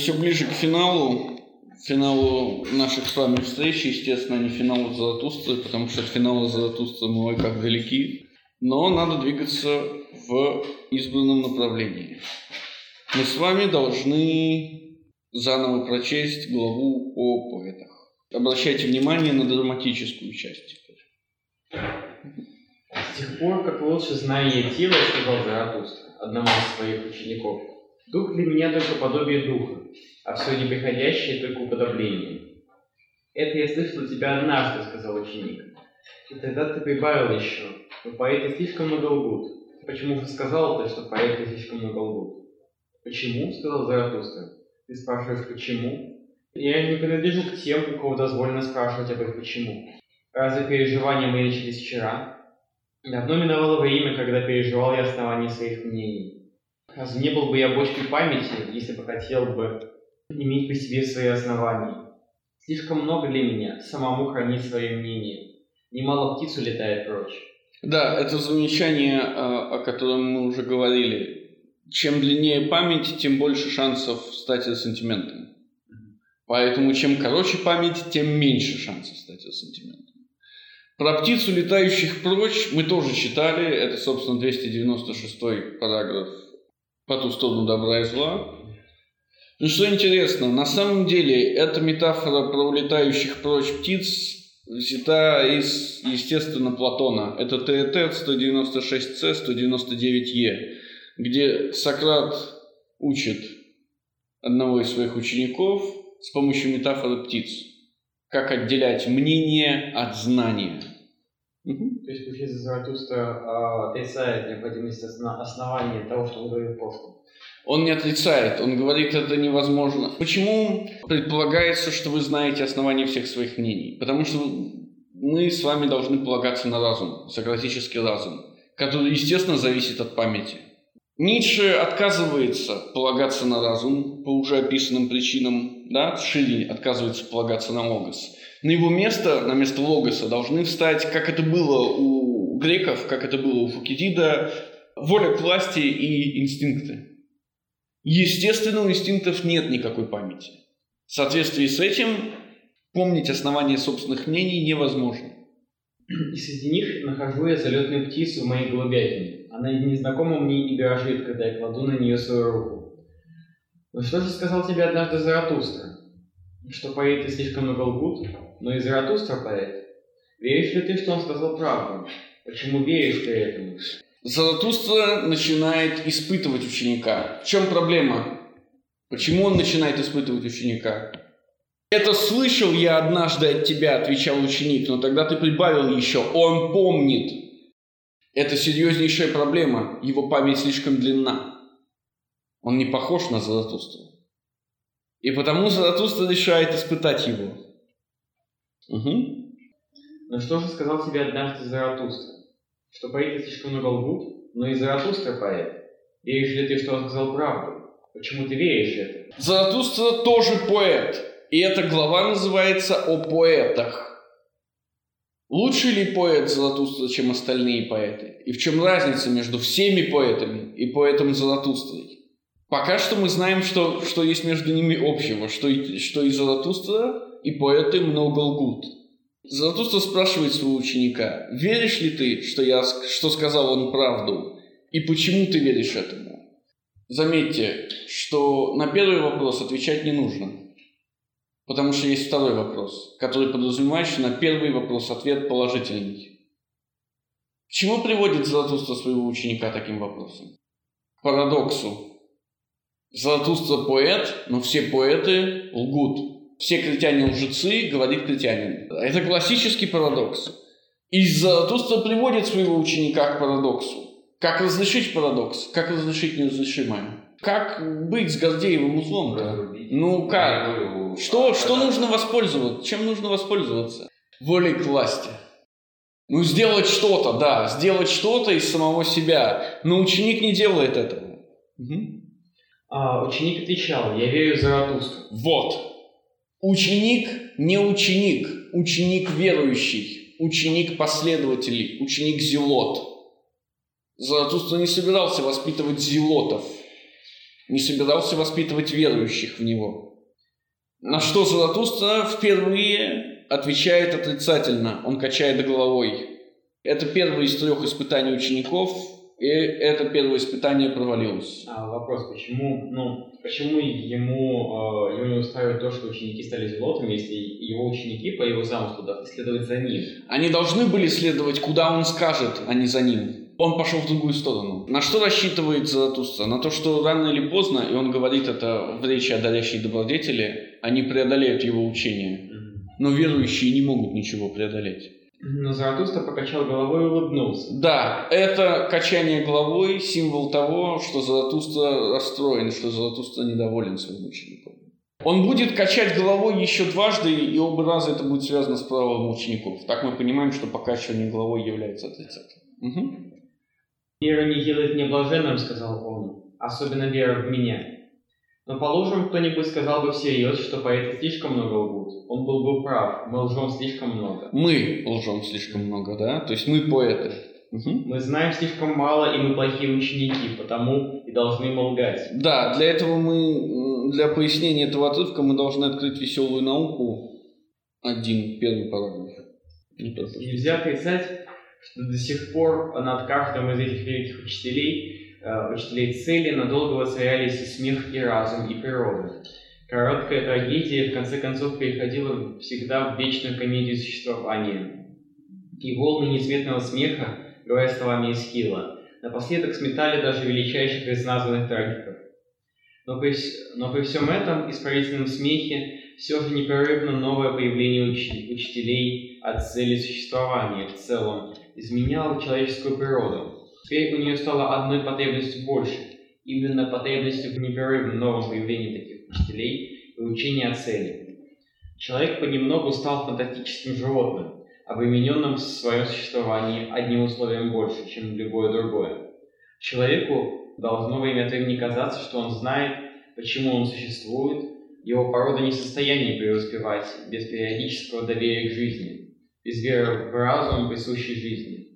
все ближе к финалу. Финалу наших с вами встреч, естественно, не финалу Заратустры, потому что от финала Заратустры мы как далеки. Но надо двигаться в избранном направлении. Мы с вами должны заново прочесть главу о поэтах. Обращайте внимание на драматическую часть. С тех пор, как лучше знание тела, сказал Заратустра, одному из своих учеников, дух для меня только подобие духа, а все неприходящее только уподобление. Это я слышал от тебя однажды, сказал ученик. И тогда ты прибавил еще, но поэты слишком много лгут. Почему же сказал ты, что поэты слишком много лгут? Почему? сказал Заратустра. Ты спрашиваешь, почему? Я не принадлежу к тем, у кого дозволено спрашивать об их почему. Разве переживания мои начались вчера? Давно миновало время, когда переживал я основания своих мнений. Не был бы я бочкой памяти, если бы хотел бы иметь по себе свои основания? Слишком много для меня самому хранить свои мнения. Немало птиц улетает прочь. Да, это замечание, о котором мы уже говорили. Чем длиннее память, тем больше шансов стать сантиментом. Поэтому чем короче память, тем меньше шансов стать сантиментом. Про птицу, летающих прочь, мы тоже читали. Это, собственно, 296 параграф по ту сторону добра и зла. Ну что интересно, на самом деле эта метафора про улетающих прочь птиц взята из, естественно, Платона. Это Теетет 196c, 199e, где Сократ учит одного из своих учеников с помощью метафоры птиц. Как отделять мнение от знания. Угу. То есть, получается, Заратустра э, отрицает необходимость основания того, что он говорит в прошлом. Он не отрицает, он говорит, это невозможно. Почему предполагается, что вы знаете основания всех своих мнений? Потому что мы с вами должны полагаться на разум, сократический разум, который, естественно, зависит от памяти. Ницше отказывается полагаться на разум по уже описанным причинам, да, Шилли отказывается полагаться на логос. На его место, на место логоса должны встать, как это было у греков, как это было у Фукидида, воля к власти и инстинкты. Естественно, у инстинктов нет никакой памяти. В соответствии с этим помнить основания собственных мнений невозможно. И среди них нахожу я залетную птицу в моей голубятине. Она незнакома мне и дрожит, когда я кладу на нее свою руку. Но что же сказал тебе однажды Заратустра? Что поэты слишком много лгут, но и Заратустра поэт. Веришь ли ты, что он сказал правду? Почему веришь ты этому? Заратустра начинает испытывать ученика. В чем проблема? Почему он начинает испытывать ученика? Это слышал я однажды от тебя, отвечал ученик, но тогда ты прибавил еще, он помнит. Это серьезнейшая проблема, его память слишком длинна. Он не похож на Заратустру. И потому Заратустра решает испытать его. Угу. Но что же сказал тебе однажды Заратустра? что поэты слишком много лгут, но и Заратустра поэт. Веришь ли ты, что он сказал правду? Почему ты веришь это? Заратустра тоже поэт. И эта глава называется «О поэтах». Лучше ли поэт Заратустра, чем остальные поэты? И в чем разница между всеми поэтами и поэтом Заратустрой? Пока что мы знаем, что, что есть между ними общего, что, что и Заратустра, и поэты много лгут. Заратустра спрашивает своего ученика, веришь ли ты, что, я, что сказал он правду, и почему ты веришь этому? Заметьте, что на первый вопрос отвечать не нужно, потому что есть второй вопрос, который подразумевает, что на первый вопрос ответ положительный. К чему приводит Заратустра своего ученика таким вопросом? К парадоксу. Заратустра поэт, но все поэты лгут все критяне лжецы, говорит критянин. Это классический парадокс. И Заратустра приводит своего ученика к парадоксу. Как разрешить парадокс? Как разрешить неразрешимое? Как быть с Гордеевым узлом? -то? Ну как? Что, что нужно воспользоваться? Чем нужно воспользоваться? Волей к власти. Ну, сделать что-то, да, сделать что-то из самого себя. Но ученик не делает этого. Угу. А, ученик отвечал, я верю в Заратустру. Вот. Ученик не ученик, ученик верующий, ученик последователей, ученик зелот. Заратустра не собирался воспитывать зелотов. не собирался воспитывать верующих в него. На что Золотуста впервые отвечает отрицательно, он качает головой. Это первое из трех испытаний учеников, и это первое испытание провалилось. А вопрос, почему, ну, почему ему, э, его не устраивает то, что ученики стали зелотами, если его ученики по его замыслу должны следовать за ним? Они должны были следовать, куда он скажет, а не за ним. Он пошел в другую сторону. На что рассчитывает Заратустра? На то, что рано или поздно, и он говорит это в речи о дарящей добродетели, они преодолеют его учение. Но верующие не могут ничего преодолеть. Но Заратустра покачал головой и улыбнулся. Да, это качание головой символ того, что Заратустра расстроен, что Заратустра недоволен своим учеником. Он будет качать головой еще дважды, и оба раза это будет связано с правом учеников. Так мы понимаем, что покачивание головой является отрицательным. Угу. «Вера не делает мне блаженным», — сказал он, — «особенно вера в меня». Но положим, кто-нибудь сказал бы всерьез, что поэты слишком много лгут. Он был бы прав, мы лжем слишком много. Мы лжем слишком много, да? То есть мы поэты. Угу. Мы знаем слишком мало, и мы плохие ученики, потому и должны молгать. Да, для этого мы, для пояснения этого отрывка мы должны открыть веселую науку. Один, первый параграф. Нельзя отрицать, что до сих пор над каждым из этих великих учителей учителей цели надолго воцарялись и смех, и разум, и природа. Короткая трагедия в конце концов переходила всегда в вечную комедию существования. И волны несметного смеха, говоря словами Эсхила, напоследок сметали даже величайших из названных трагиков. Но при, но при всем этом исправительном смехе все же непрерывно новое появление уч, учителей от цели существования в целом изменяло человеческую природу, Теперь у нее стало одной потребностью больше, именно потребностью в непрерывном новом появлении таких учителей и учения о цели. Человек понемногу стал фантастическим животным, обремененным в своем существовании одним условием больше, чем любое другое. Человеку должно время от времени казаться, что он знает, почему он существует, его порода не в состоянии преуспевать без периодического доверия к жизни, без веры в разум, присущей жизни.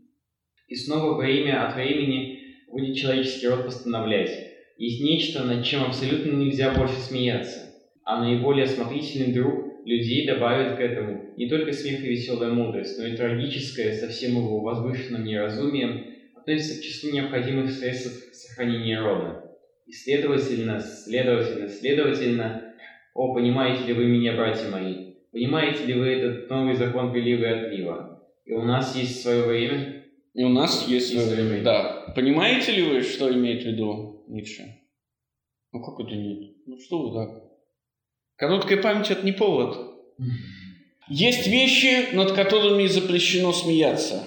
И снова время от времени будет человеческий род постановлять. Есть нечто, над чем абсолютно нельзя больше смеяться. А наиболее осмотрительный друг людей добавит к этому не только смех и веселая мудрость, но и трагическое, со всем его возвышенным неразумием, относится к числу необходимых средств сохранения рода. И следовательно, следовательно, следовательно, о, понимаете ли вы меня, братья мои? Понимаете ли вы этот новый закон прилива и отлива? И у нас есть свое время, и у нас есть... Да. Понимаете ли вы, что имеет в виду Ницше? Ну как это нет? Ну что вы так? Короткая память это не повод. Есть вещи, над которыми запрещено смеяться.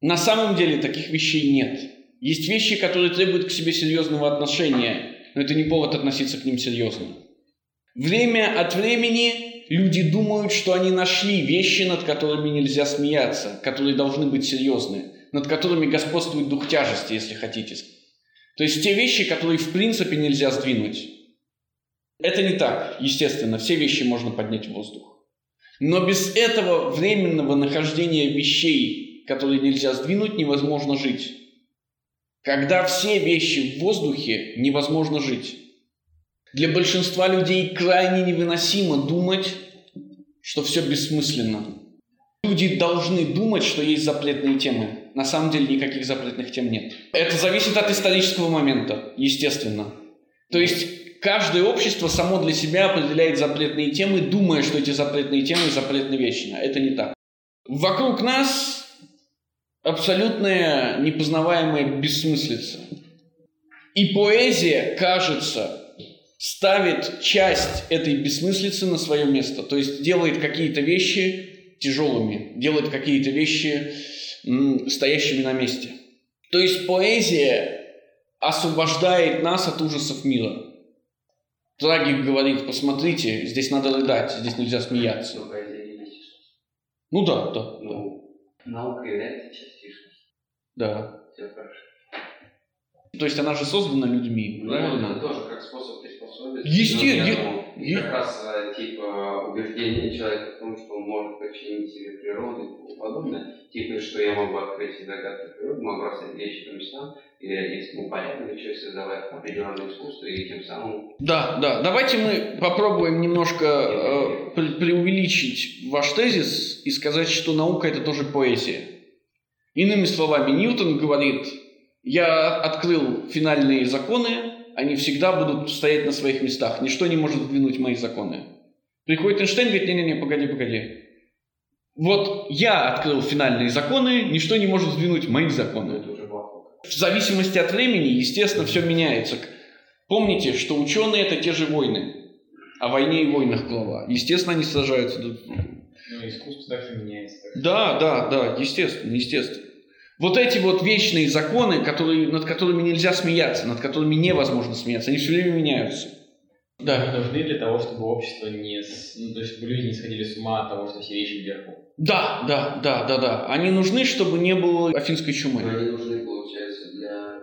На самом деле таких вещей нет. Есть вещи, которые требуют к себе серьезного отношения, но это не повод относиться к ним серьезно. Время от времени люди думают, что они нашли вещи, над которыми нельзя смеяться, которые должны быть серьезны, над которыми господствует дух тяжести, если хотите. То есть те вещи, которые в принципе нельзя сдвинуть. Это не так, естественно, все вещи можно поднять в воздух. Но без этого временного нахождения вещей, которые нельзя сдвинуть, невозможно жить. Когда все вещи в воздухе, невозможно жить. Для большинства людей крайне невыносимо думать, что все бессмысленно. Люди должны думать, что есть запретные темы. На самом деле никаких запретных тем нет. Это зависит от исторического момента, естественно. То есть каждое общество само для себя определяет запретные темы, думая, что эти запретные темы запретны вечно. Это не так. Вокруг нас абсолютная непознаваемая бессмыслица. И поэзия, кажется, ставит часть этой бессмыслицы на свое место, то есть делает какие-то вещи тяжелыми, делает какие-то вещи м, стоящими на месте. То есть поэзия освобождает нас от ужасов мира. Трагик говорит, посмотрите, здесь надо рыдать, здесь нельзя смеяться. Ну да, да. Ну, наука является частичностью. Да. Все хорошо. То есть она же создана людьми, ну, правильно? Это тоже как способ Естественно, И- Как раз э, типа убеждение человека в том, что он может подчинить себе природу и тому подобное. Типа, что я могу открыть загадки природы, могу расставить вещи по местам, или если ему понятно, чего создавать определенное искусство, и тем самым Да, да. Давайте мы попробуем немножко э, пре- преувеличить ваш тезис и сказать, что наука это тоже поэзия. Иными словами, Ньютон говорит, я открыл финальные законы, они всегда будут стоять на своих местах, ничто не может сдвинуть мои законы. Приходит Эйнштейн и говорит, не-не-не, погоди, погоди. Вот я открыл финальные законы, ничто не может сдвинуть мои законы. В зависимости от времени, естественно, все меняется. Помните, что ученые это те же войны. О войне и войнах глава. Естественно, они сражаются друг с другом. Ну, искусство также меняется. Да, да, да, естественно, естественно. Вот эти вот вечные законы, которые, над которыми нельзя смеяться, над которыми невозможно смеяться, они все время меняются. Да. Они нужны для того, чтобы общество не... Ну, то есть, чтобы люди не сходили с ума от того, что все вещи вверху. Да, да, да, да, да. Они нужны, чтобы не было афинской чумы. Но они нужны, получается, для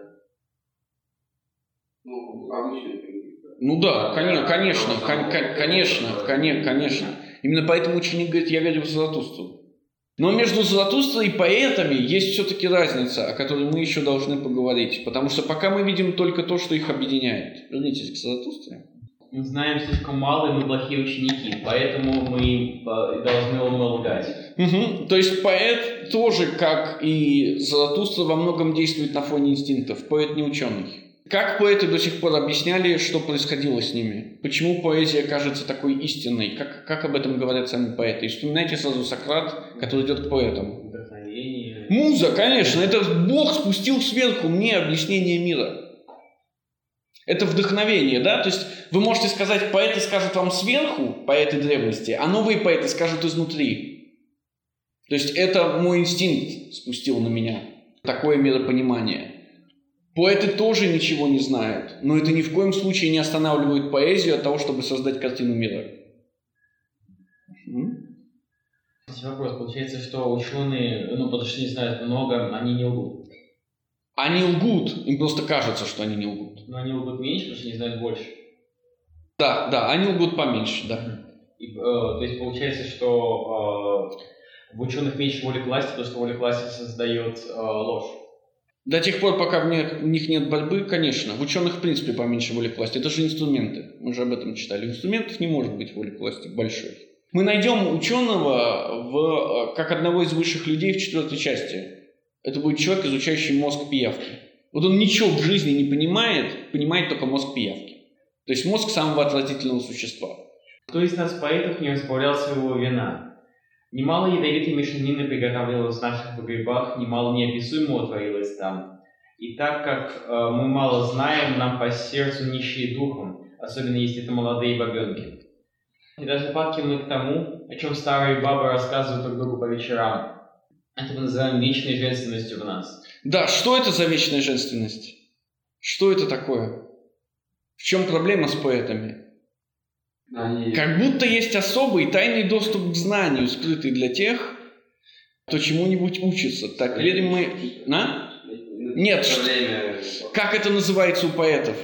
ну, обычных. Ну да, коне- конечно, Потому кон- кон- конечно, коне- конечно. Именно поэтому ученик говорит, я верю в Заратустру. Но между Заратустрой и поэтами есть все-таки разница, о которой мы еще должны поговорить. Потому что пока мы видим только то, что их объединяет. Вернитесь к Заратустре. Мы знаем слишком мало, и мы плохие ученики, поэтому мы э, должны ему лгать. Мгм. То есть поэт тоже, как и Заратустра, во многом действует на фоне инстинктов. Поэт не ученый. Как поэты до сих пор объясняли, что происходило с ними? Почему поэзия кажется такой истинной? Как, как об этом говорят сами поэты? И вспоминайте сразу Сократ, который идет к поэтам. Вдохновение. Муза, конечно, это Бог спустил сверху мне объяснение мира. Это вдохновение, да? То есть вы можете сказать, поэты скажут вам сверху, поэты древности, а новые поэты скажут изнутри. То есть это мой инстинкт спустил на меня такое миропонимание. Поэты тоже ничего не знают, но это ни в коем случае не останавливает поэзию от того, чтобы создать картину мира. Кстати, вопрос. Получается, что ученые, ну, потому что не знают много, они не лгут. Они лгут, им просто кажется, что они не лгут. Но они лгут меньше, потому что не знают больше. Да, да, они лгут поменьше, да. И, э, то есть получается, что э, в ученых меньше воли к власти, потому что воля к власти создает э, ложь. До тех пор, пока в них, в них нет борьбы, конечно. В ученых, в принципе, поменьше воли к власти. Это же инструменты. Мы же об этом читали. Инструментов не может быть воли к власти большой. Мы найдем ученого в, э, как одного из высших людей в четвертой части. Это будет человек, изучающий мозг пиявки. Вот он ничего в жизни не понимает, понимает только мозг пиявки. То есть мозг самого отвратительного существа. Кто из нас, поэтов, не разбавлял своего вина? Немало ядовитой мешанины приготовлялось в наших погребах, немало неописуемого творилось там. И так как э, мы мало знаем, нам по сердцу нищие духом, особенно если это молодые бабенки. И даже падки мы к тому, о чем старые бабы рассказывают друг другу по вечерам. Это мы называем вечной женственностью в нас. Да, что это за вечная женственность? Что это такое? В чем проблема с поэтами? Они... Как будто есть особый тайный доступ к знанию, скрытый для тех, кто чему-нибудь учится. Так верим мы... На? Нет, Все что- время... Как это называется у поэтов?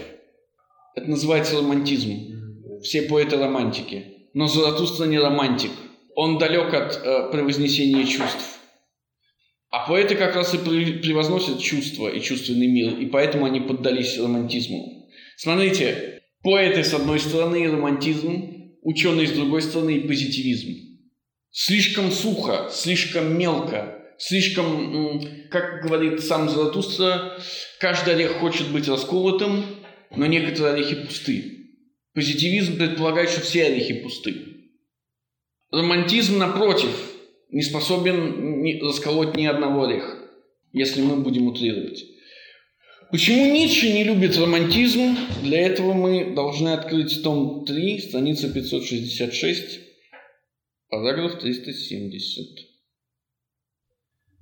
Это называется романтизм. Все поэты романтики. Но Заратустра не романтик. Он далек от э, превознесения чувств. А поэты как раз и превозносят чувства и чувственный мир, и поэтому они поддались романтизму. Смотрите, поэты с одной стороны и романтизм, ученые с другой стороны и позитивизм. Слишком сухо, слишком мелко, слишком, как говорит сам Заратустра, каждый орех хочет быть расколотым, но некоторые орехи пусты. Позитивизм предполагает, что все орехи пусты. Романтизм, напротив, не способен ни- расколоть ни одного ореха, если мы будем утрировать. Почему Ницше не любит романтизм? Для этого мы должны открыть том 3, страница 566, параграф 370.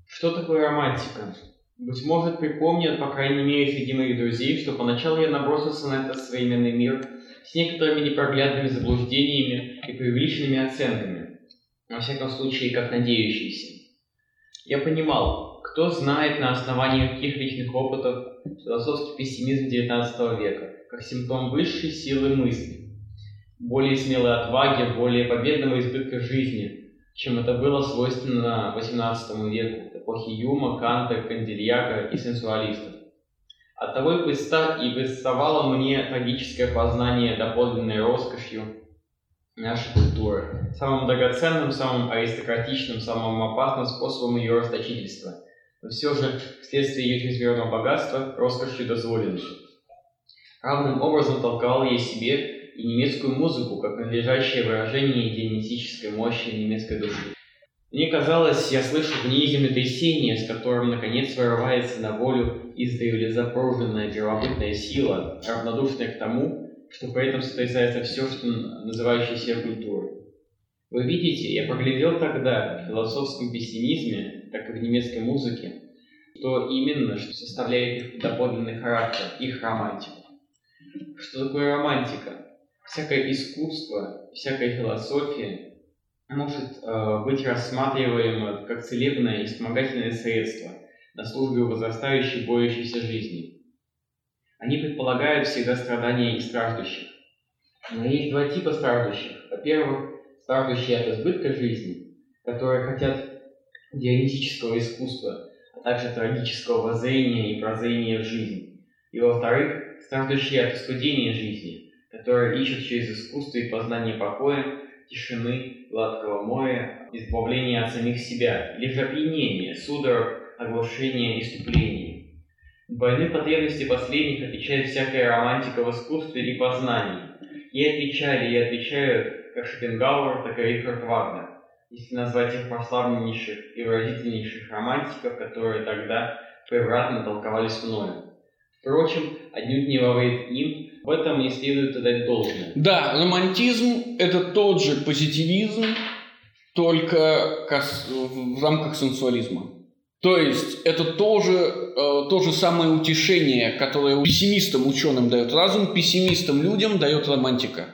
Что такое романтика? Быть может, припомнят, по крайней мере, среди моих друзей, что поначалу я набросился на этот современный мир с некоторыми непроглядными заблуждениями и преувеличенными оценками, во всяком случае, как надеющийся. Я понимал, кто знает на основании каких личных опытов философский пессимизм XIX века, как симптом высшей силы мысли. более смелой отваги, более победного избытка жизни, чем это было свойственно XVIII веку, эпохи Юма, Канта, Кандильяка и сенсуалистов. Оттого и, представ... и представало мне трагическое познание доподлинной роскошью нашей культуры, самым драгоценным, самым аристократичным, самым опасным способом ее расточительства, но все же вследствие ее чрезмерного богатства роскошью дозволенной. Равным образом толковал я себе и немецкую музыку, как надлежащее выражение дионисической мощи немецкой души. Мне казалось, я слышу в ней землетрясение, с которым наконец вырывается на волю издревле запруженная первобытная сила, равнодушная к тому, что при этом сотрясается все, что называющееся культурой. Вы видите, я проглядел тогда в философском пессимизме, так и в немецкой музыке, что именно что составляет их доподлинный характер, их романтику. Что такое романтика? Всякое искусство, всякая философия может э, быть рассматриваемо как целебное и вспомогательное средство на службе возрастающей боящейся жизни. Они предполагают всегда страдания и страждущих. Но есть два типа страждущих. Во-первых, страждущие от избытка жизни, которые хотят дионисического искусства, а также трагического воззрения и прозрения в жизнь. И во-вторых, страждущие от искудения жизни, которые ищут через искусство и познание покоя тишины, гладкого моря, избавления от самих себя, или же опьянения, судорог, оглушения, иступления. Двойные потребности последних отвечает всякая романтика в искусстве и познании. И отвечали, и отвечают как Шопенгауэр, так и Рихард Вагнер, если назвать их прославленнейших и выразительнейших романтиков, которые тогда превратно толковались мною. Впрочем, отнюдь не во вред им, в этом не следует отдать должное. Да, романтизм – это тот же позитивизм, только в рамках сенсуализма. То есть это тоже э, то же самое утешение, которое пессимистам ученым дает разум, пессимистам людям дает романтика.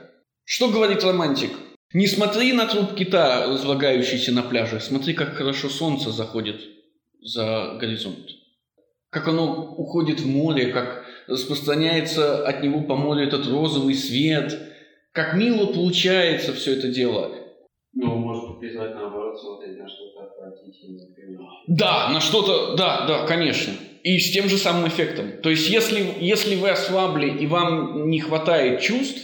Что говорит романтик? Не смотри на труп кита, разлагающийся на пляже, смотри, как хорошо солнце заходит за горизонт. Как оно уходит в море, как распространяется от него по морю этот розовый свет. Как мило получается все это дело. Ну, может призвать наоборот смотреть на что-то отвратительное. Да, на что-то, да, да, конечно. И с тем же самым эффектом. То есть, если, если вы ослабли и вам не хватает чувств,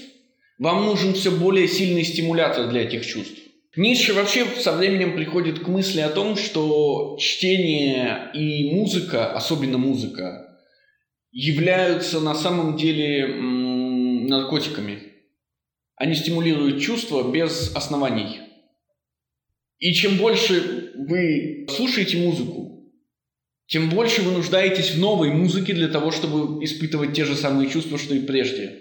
вам нужен все более сильный стимулятор для этих чувств. Ницше вообще со временем приходит к мысли о том, что чтение и музыка, особенно музыка, являются на самом деле наркотиками. Они стимулируют чувства без оснований. И чем больше вы слушаете музыку, тем больше вы нуждаетесь в новой музыке для того, чтобы испытывать те же самые чувства, что и прежде.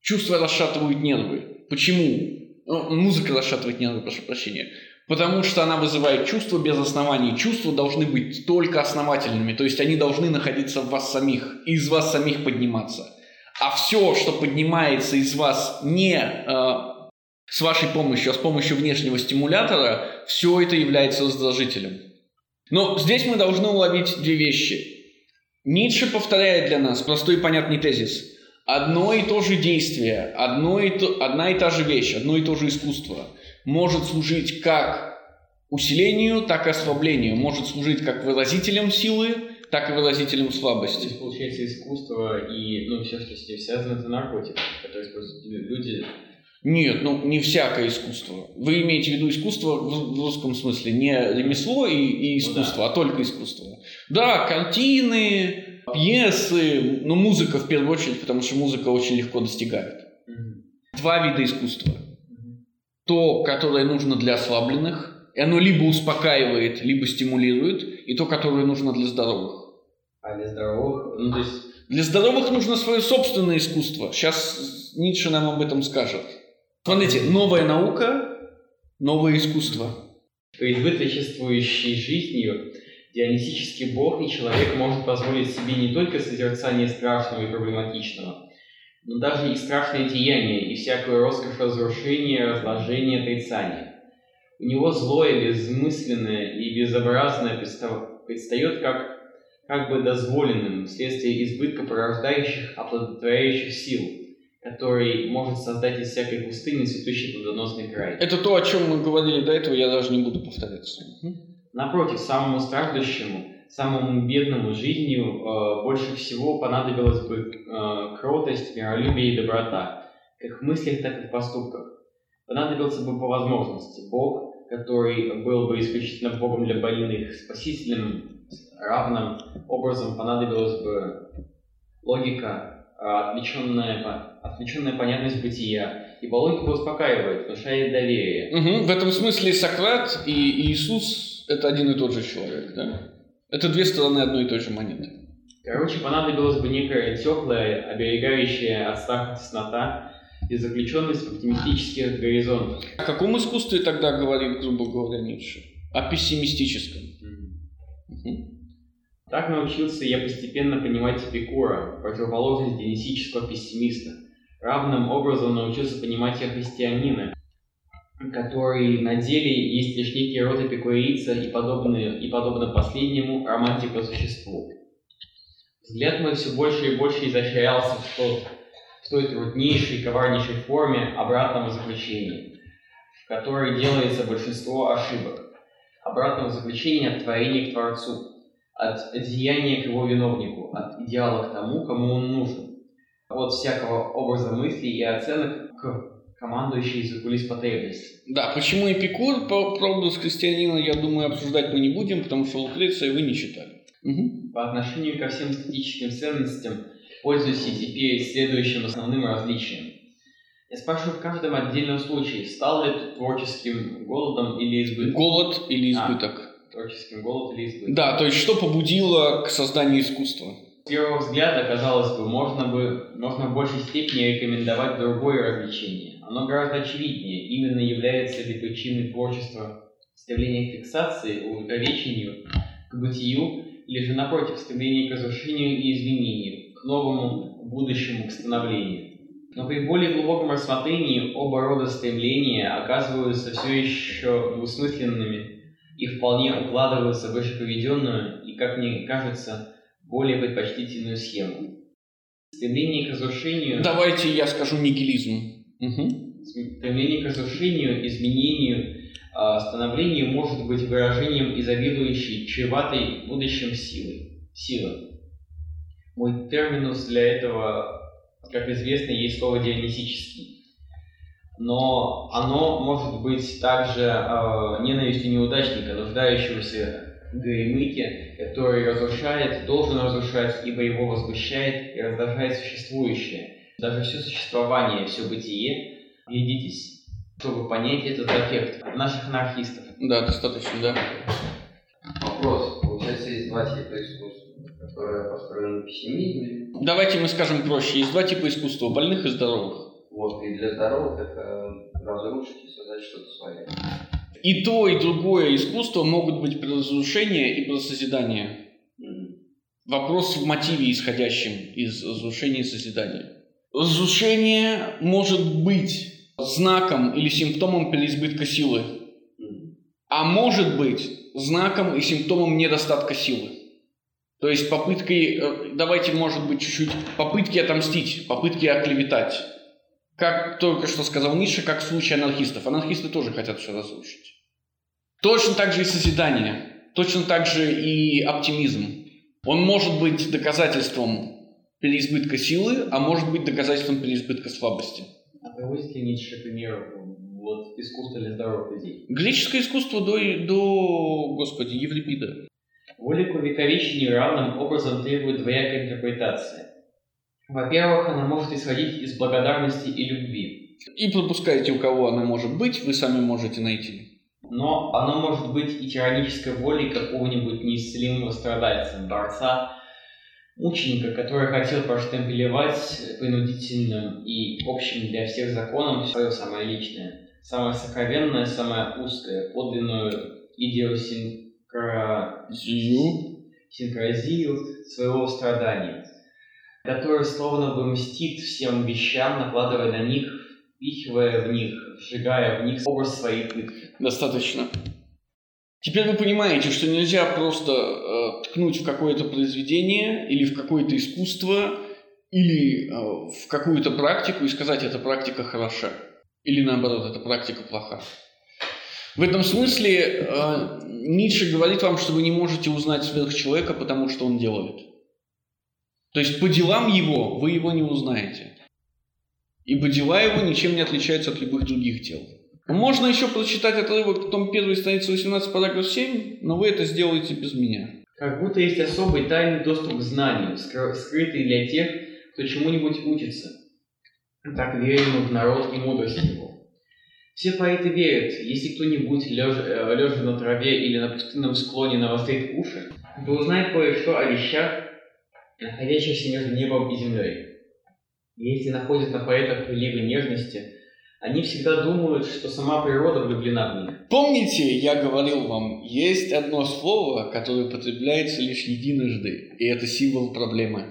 Чувства расшатывают нервы. Почему? Ну, музыка расшатывает нервы, прошу прощения. Потому что она вызывает чувства без оснований. Чувства должны быть только основательными, то есть они должны находиться в вас самих, и из вас самих подниматься. А все, что поднимается из вас не э, с вашей помощью, а с помощью внешнего стимулятора, все это является раздражителем. Но здесь мы должны уловить две вещи. Ницше повторяет для нас простой и понятный тезис. Одно и то же действие, одно и то, одна и та же вещь, одно и то же искусство – может служить как усилению, так и ослаблению, может служить как выразителем силы, так и выразителем слабости. Здесь получается искусство и ну, все, что с этим связано, это наркотик, который используют люди. Нет, ну не всякое искусство. Вы имеете в виду искусство в, в русском смысле, не ремесло и, и искусство, ну, да. а только искусство. Да, картины, пьесы, ну музыка в первую очередь, потому что музыка очень легко достигает. Угу. Два вида искусства то, которое нужно для ослабленных, и оно либо успокаивает, либо стимулирует, и то, которое нужно для здоровых. А для здоровых, ну то есть... Для здоровых нужно свое собственное искусство. Сейчас Ницше нам об этом скажет. Смотрите, новая наука, новое искусство. Перед вытворчествующей жизнью дионисический бог и человек может позволить себе не только созерцание страшного и проблематичного, но даже и страшные деяния, и всякую роскошь разрушения, разложения, отрицания. У него злое, безмысленное и безобразное предстает как, как бы дозволенным вследствие избытка порождающих, оплодотворяющих сил, который может создать из всякой пустыни цветущий плодоносный край. Это то, о чем мы говорили до этого, я даже не буду повторяться. Напротив, самому страждущему, самому бедному жизнью э, больше всего понадобилась бы э, кротость, миролюбие и доброта, как в мыслях, так и в поступках. Понадобился бы по возможности Бог, который был бы исключительно Богом для больных, спасителем, равным образом понадобилась бы логика, отвлеченная, отвлеченная понятность бытия, ибо логика успокаивает, внушает доверие. Угу. В этом смысле Сократ и Иисус – это один и тот же человек, да? Это две стороны одной и той же монеты. Короче, понадобилась бы некая теплая, оберегающая от страха теснота и заключенность в оптимистических горизонтах. О каком искусстве тогда говорит, грубо говоря, Ницше? О пессимистическом. Угу. Так научился я постепенно понимать Эпикура, противоположность дионисического пессимиста. Равным образом научился понимать я христианина, который на деле есть лишь некий род эпикурийца и, подобный, и подобно последнему, романтик существу. Взгляд мой все больше и больше изощрялся в, тот, в той труднейшей коварнейшей форме обратного заключения, в которой делается большинство ошибок. Обратного заключения от творения к Творцу, от деяния к его виновнику, от идеала к тому, кому он нужен, от всякого образа мысли и оценок к командующей за кулис потребности. Да, почему Эпикур, про, образ христианина, я думаю, обсуждать мы не будем, потому что Лукреция вы не читали. Угу. По отношению ко всем эстетическим ценностям пользуюсь и теперь следующим основным различием. Я спрашиваю в каждом отдельном случае, стал ли это творческим голодом или избытком? Голод или а, избыток. А, творческим голод или избыток. Да, то есть что побудило к созданию искусства? С первого взгляда, казалось бы, можно бы можно в большей степени рекомендовать другое развлечение. Оно гораздо очевиднее, именно является ли причиной творчества стремление к фиксации, увековечению, к бытию, или же, напротив, стремление к разрушению и изменению, к новому, будущему, к становлению. Но при более глубоком рассмотрении оба рода стремления оказываются все еще двусмысленными и вполне укладываются в выше приведенную и, как мне кажется, более предпочтительную схему. Стремление к разрушению... Давайте я скажу нигилизм. Угу. Стремление к разрушению, изменению, а, становлению может быть выражением изобилующей, чреватой будущим силы. Силы. Мой терминус для этого, как известно, есть слово дионисический. Но оно может быть также э, ненавистью неудачника, нуждающегося горемыке, который разрушает, должен разрушать, ибо его возмущает и раздражает существующее. Даже все существование, все бытие, глядитесь, чтобы понять этот эффект наших анархистов. Да, достаточно, да. Вопрос. Получается, есть два типа искусства, которые построены на пессимизме. Давайте мы скажем проще. Есть два типа искусства, больных и здоровых. Вот, и для здоровых это разрушить и создать что-то свое. И то, и другое искусство могут быть про разрушение и про созидание. Вопрос в мотиве, исходящем из разрушения и созидания. Разрушение может быть знаком или симптомом переизбытка силы, а может быть знаком и симптомом недостатка силы. То есть попыткой, э, давайте, может быть, чуть-чуть, попытки отомстить, попытки оклеветать. Как только что сказал Ниша, как в случае анархистов. Анархисты тоже хотят все разрушить. Точно так же и созидание. Точно так же и оптимизм. Он может быть доказательством переизбытка силы, а может быть доказательством переизбытка слабости. А приводит ли Ницше пример вот, искусства для здоровых людей? Греческое искусство до, до господи, Еврипида. Воля к увековечению равным образом требует двоякой интерпретации. Во-первых, она может исходить из благодарности и любви. И пропускаете, у кого она может быть, вы сами можете найти. Но оно может быть и тиранической волей какого-нибудь неисцелимого страдальца, борца, мученика, который хотел проштемпелевать принудительным и общим для всех законом свое самое личное, самое сокровенное, самое узкое, подлинную идиосинкразию синкразию своего страдания который словно бы мстит всем вещам, накладывая на них, впихивая в них, сжигая в них образ своей пытки. Достаточно. Теперь вы понимаете, что нельзя просто ткнуть в какое-то произведение или в какое-то искусство или э, в какую-то практику и сказать, эта практика хороша. Или наоборот, эта практика плоха. В этом смысле э, Ницше говорит вам, что вы не можете узнать сверхчеловека, потому что он делает. То есть по делам его вы его не узнаете. Ибо дела его ничем не отличаются от любых других дел. Можно еще прочитать отрывок том 1 страницы 18, параграф 7, но вы это сделаете без меня. Как будто есть особый тайный доступ к знаниям, скрытый для тех, кто чему-нибудь учится. Так верим в народ и мудрость его. Все поэты верят, если кто-нибудь, лежа, э, лежа на траве или на пустынном склоне, навострит уши, то узнает кое-что о вещах, находящихся между небом и землей. Если находят на поэтах приливы нежности, они всегда думают, что сама природа влюблена в них. Помните, я говорил вам, есть одно слово, которое употребляется лишь единожды, и это символ проблемы.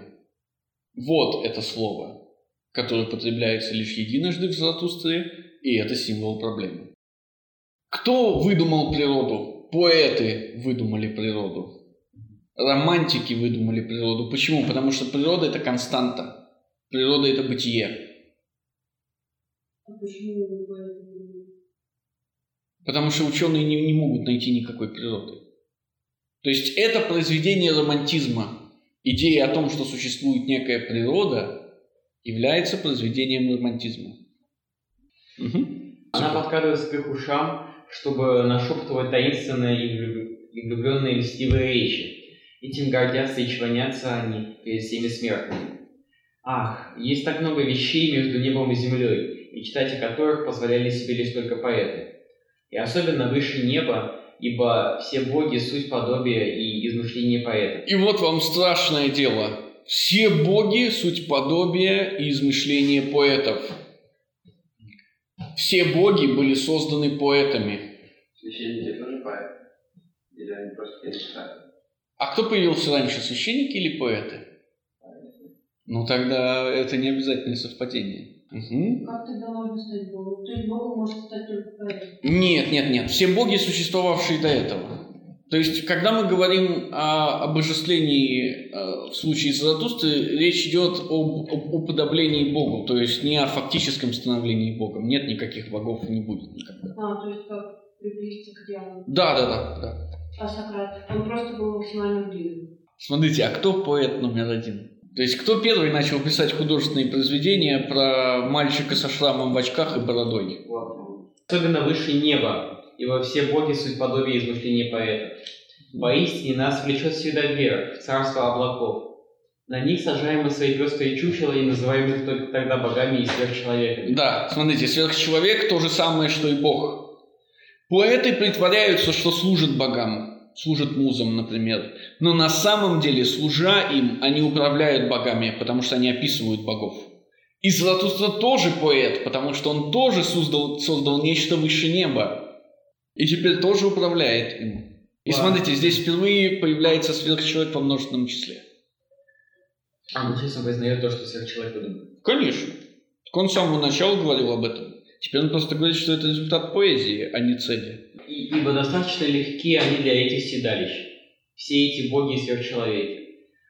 Вот это слово, которое употребляется лишь единожды в Заратустре, и это символ проблемы. Кто выдумал природу? Поэты выдумали природу. Романтики выдумали природу. Почему? Потому что природа – это константа. Природа – это бытие. А почему Потому что ученые не, не могут найти никакой природы. То есть это произведение романтизма. Идея о том, что существует некая природа, является произведением романтизма. Угу. Она подкрадывается к их ушам, чтобы нашептывать таинственные и влюбленные льстивые речи. Этим гордятся и чванятся они перед всеми смертными. Ах, есть так много вещей между небом и землей, мечтать о которых позволяли себе лишь только поэты. И особенно выше неба, ибо все боги – суть подобия и измышления поэта. И вот вам страшное дело. Все боги – суть подобия и измышления поэтов. Все боги были созданы поэтами. Священники тоже поэты? Или они просто мечтают? А кто появился раньше, священники или поэты? Ну тогда это не обязательное совпадение. Угу. Как тогда можно стать Богом? То есть Богом может стать только? Нет, нет, нет. Все боги, существовавшие до этого. То есть, когда мы говорим о обожествлении э, в случае Заратустры, речь идет об, об уподоблении Богу, то есть не о фактическом становлении Богом. Нет никаких богов и не будет никогда. А, то есть как приблизиться к дьяволу. Да, да, да, да. А Сократ? Он просто был максимально близок. Смотрите, а кто поэт номер один? То есть, кто первый начал писать художественные произведения про мальчика со шрамом в очках и бородой? Особенно выше неба, ибо все боги суть подобие измышления поэта. Поистине нас влечет всегда вверх, в царство облаков. На них сажаем мы свои пестрые чучела и называем их только тогда богами и сверхчеловеками. Да, смотрите, сверхчеловек то же самое, что и бог. Поэты притворяются, что служат богам, служат музам, например. Но на самом деле, служа им, они управляют богами, потому что они описывают богов. И Златустра тоже поэт, потому что он тоже создал, создал нечто выше неба. И теперь тоже управляет им. И смотрите, здесь впервые появляется сверхчеловек во множественном числе. А он честно признает то, что сверхчеловек выдумал? Конечно. Так он с самого начала говорил об этом. Теперь он просто говорит, что это результат поэзии, а не цели. Ибо достаточно легки они для этих седалищ. Все эти боги и сверхчеловеки.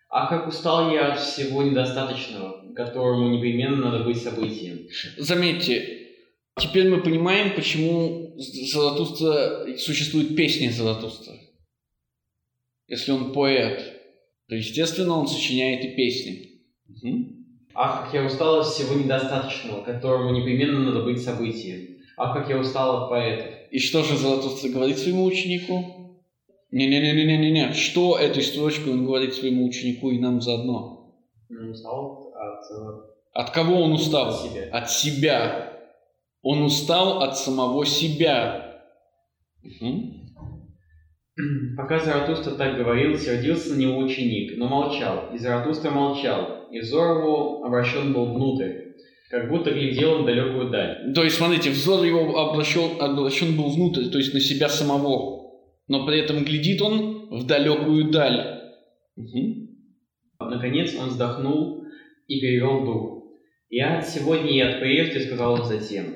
А как устал я от всего недостаточного, которому непременно надо быть событием. Заметьте, Теперь мы понимаем, почему Заратустра существует песня Заратустра. Если он поэт, то, естественно, он сочиняет и песни. Угу. Ах, как я устал от всего недостаточного, которому непременно надо быть событием. Ах, как я устал от поэтов. И что же Заратустра говорит своему ученику? Не-не-не-не-не-не. Что этой строчкой он говорит своему ученику и нам заодно? Он устал от... От кого он устал? От себя. От себя. Он устал от самого себя. Угу. Пока Заратустра так говорил, сердился на него ученик, но молчал, и Заратустра молчал, и взор его обращен был внутрь, как будто глядел он в далекую даль. То есть, смотрите, взор его обращен, обращен был внутрь, то есть на себя самого, но при этом глядит он в далекую даль. Угу. Наконец он вздохнул и перевел дух. «Я от сегодня и от прежде», — сказал он затем,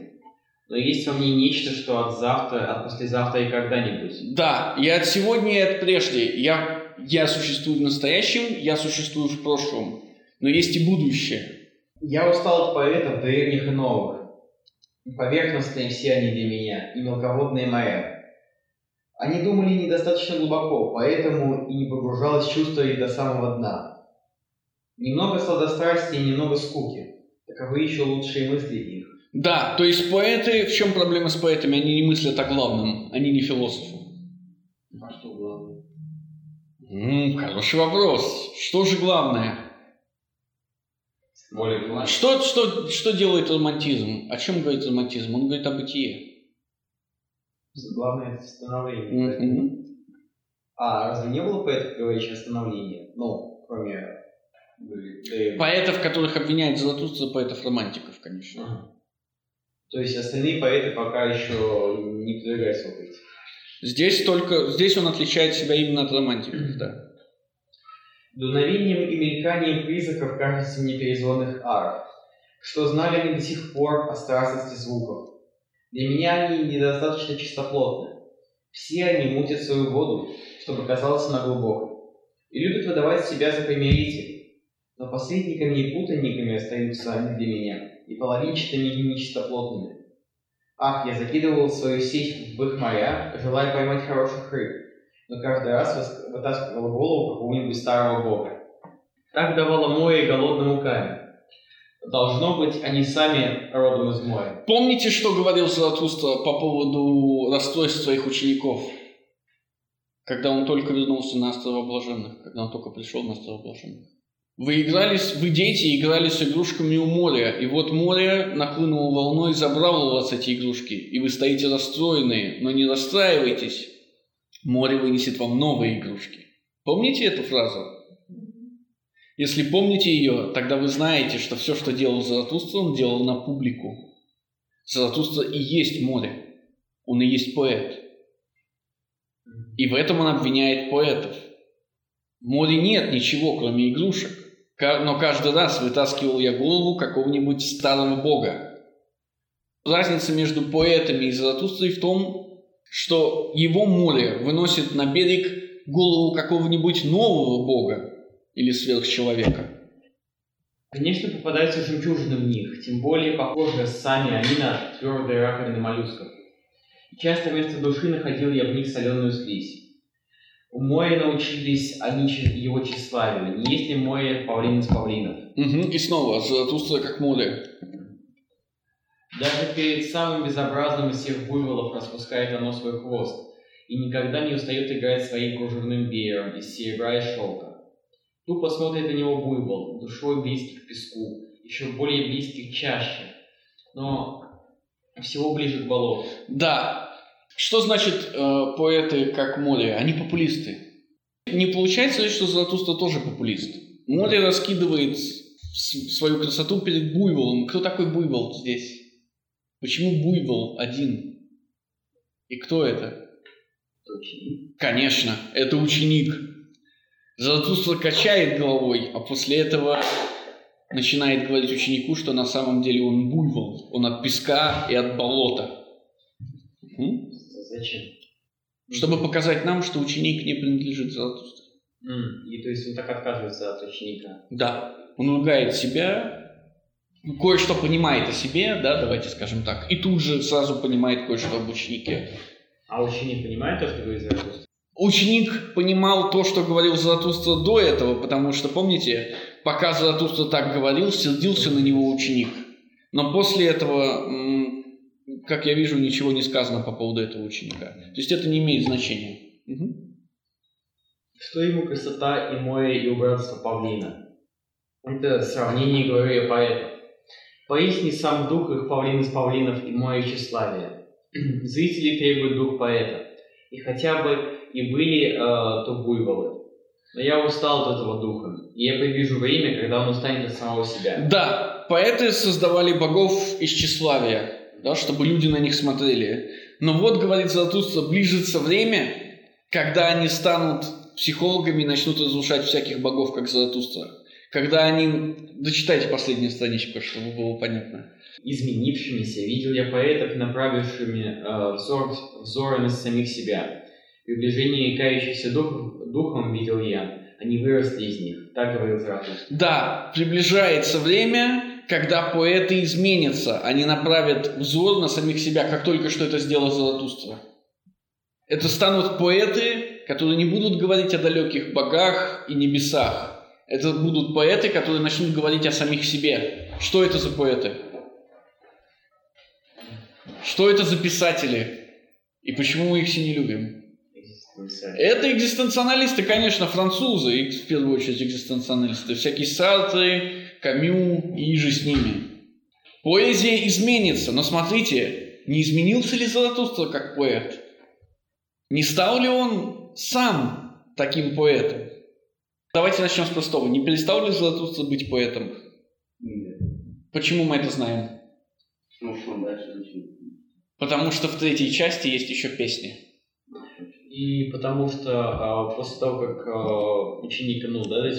но есть во мне нечто, что от завтра, от послезавтра и когда-нибудь. Да, и от сегодня, и от прежде. Я, я существую в настоящем, я существую в прошлом. но есть и будущее. Я устал от поэтов древних и новых. Поверхностные все они для меня, и мелководные моря. Они думали недостаточно глубоко, поэтому и не погружалось чувство их до самого дна. Немного сладострастия и немного скуки. Таковы еще лучшие мысли их. Да, то есть поэты, в чем проблема с поэтами? Они не мыслят о главном, они не философы. А что главное? М, хороший вопрос. Что же главное? Более. Что, что, что делает романтизм? О чем говорит романтизм? Он говорит о бытие. Главное это становление. Мгм. А разве не было поэтов, говорящих о становлении? Ну, кроме... Поэтов, которых обвиняют Золотуство, поэтов-романтиков, конечно. Ага. То есть остальные поэты пока еще не подвергаются вот этим. Здесь только, здесь он отличает себя именно от романтиков, да. Дуновением и мельканием призраков кажется мне перезвонных арф, что знали они до сих пор о страстности звуков. Для меня они недостаточно чистоплотны. Все они мутят свою воду, чтобы казалось она глубокой, и любят выдавать себя за примирителей. Но посредниками и путанниками остаются они для меня, и половинчатыми и нечистоплотными. Ах, я закидывал свою сеть в их моря, желая поймать хороших рыб, но каждый раз выс- вытаскивал голову какого-нибудь старого бога. Так давало море голодному камень. Должно быть, они сами родом из моря. Помните, что говорил Золотуство по поводу расстройств своих учеников? Когда он только вернулся на острова Блаженных, когда он только пришел на острова Блаженных. Вы игрались, вы дети играли с игрушками у моря, и вот море нахлынуло волной и забрало у вас эти игрушки, и вы стоите расстроенные, но не расстраивайтесь, море вынесет вам новые игрушки. Помните эту фразу? Если помните ее, тогда вы знаете, что все, что делал Заратустра, он делал на публику. Заратустра и есть море. Он и есть поэт. И в этом он обвиняет поэтов. В море нет ничего, кроме игрушек. Но каждый раз вытаскивал я голову какого-нибудь старого бога. Разница между поэтами и Заратустрой в том, что его море выносит на берег голову какого-нибудь нового бога или сверхчеловека. Конечно, попадаются жемчужины в них, тем более похожие сами они на твердые раковины моллюсков. Часто вместо души находил я в них соленую слизь. У моря научились они его тщеславию, не есть ли море павлин из павлинов. Мгм. И снова Заратустра как море. Даже перед самым безобразным из всех буйволов распускает оно свой хвост и никогда не устает играть своим кружевным веером из серебра и шелка. Тупо смотрит на него буйвол, душой близкий к песку, еще более близкий к чаще, но всего ближе к болоту. Да. Что значит э, поэты как море? Они популисты. Не получается ли, что Золотуство тоже популист? Море раскидывает свою красоту перед буйволом. Кто такой буйвол здесь? Почему буйвол один? И кто это? Точно. Конечно, это ученик. Золотуство качает головой, а после этого начинает говорить ученику, что на самом деле он буйвол. Он от песка и от болота. М? Зачем? Чтобы показать нам, что ученик не принадлежит Золотусту. М, И то есть он так отказывается от ученика. Да, он ругает себя, кое-что понимает о себе, да, давайте скажем так, и тут же сразу понимает кое-что об ученике. А ученик понимает то, что говорит Заратустра? Ученик понимал то, что говорил Заратустра до этого, потому что, помните, пока Заратустра так говорил, сердился на него ученик. Но после этого, как я вижу, ничего не сказано по поводу этого ученика. То есть это не имеет значения. Мгм. Что ему красота и море и убранство павлина? Это сравнение, говорю я, поэтов. Поистине сам дух их павлин из павлинов и море тщеславия. Зрители требуют дух поэта. И хотя бы и были э, то буйволы. Но я устал от этого духа. И я предвижу время, когда он устанет от самого себя. Да, поэты создавали богов из тщеславия, да, чтобы люди на них смотрели. Но вот, говорит Заратустра, ближется время, когда они станут психологами и начнут разрушать всяких богов, как Заратустра. Когда они... Дочитайте последнюю страничку, чтобы было понятно. изменившимися, видел я поэтов, направившими э, взор, взоры на самих себя. Приближение кающихся духов, духом видел я, они выросли из них. Так говорил Заратустра. Да, приближается время, когда поэты изменятся, они направят взор на самих себя, как только что это сделал Заратустра. Это станут поэты, которые не будут говорить о далеких богах и небесах. Это будут поэты, которые начнут говорить о самих себе. Что это за поэты? Что это за писатели? И почему мы их все не любим? Это экзистенциалисты, конечно, французы, и в первую очередь экзистенциалисты. Всякие Сартры, Камю и же с ними. Поэзия изменится, но смотрите, не изменился ли Заратустра как поэт? Не стал ли он сам таким поэтом? Давайте начнем с простого. Не перестал ли Златуста быть поэтом? Нет. Почему мы это знаем? Ну что, дальше? Потому что в третьей части есть еще песни. И потому что а, после того, как а, ученик, ну, да,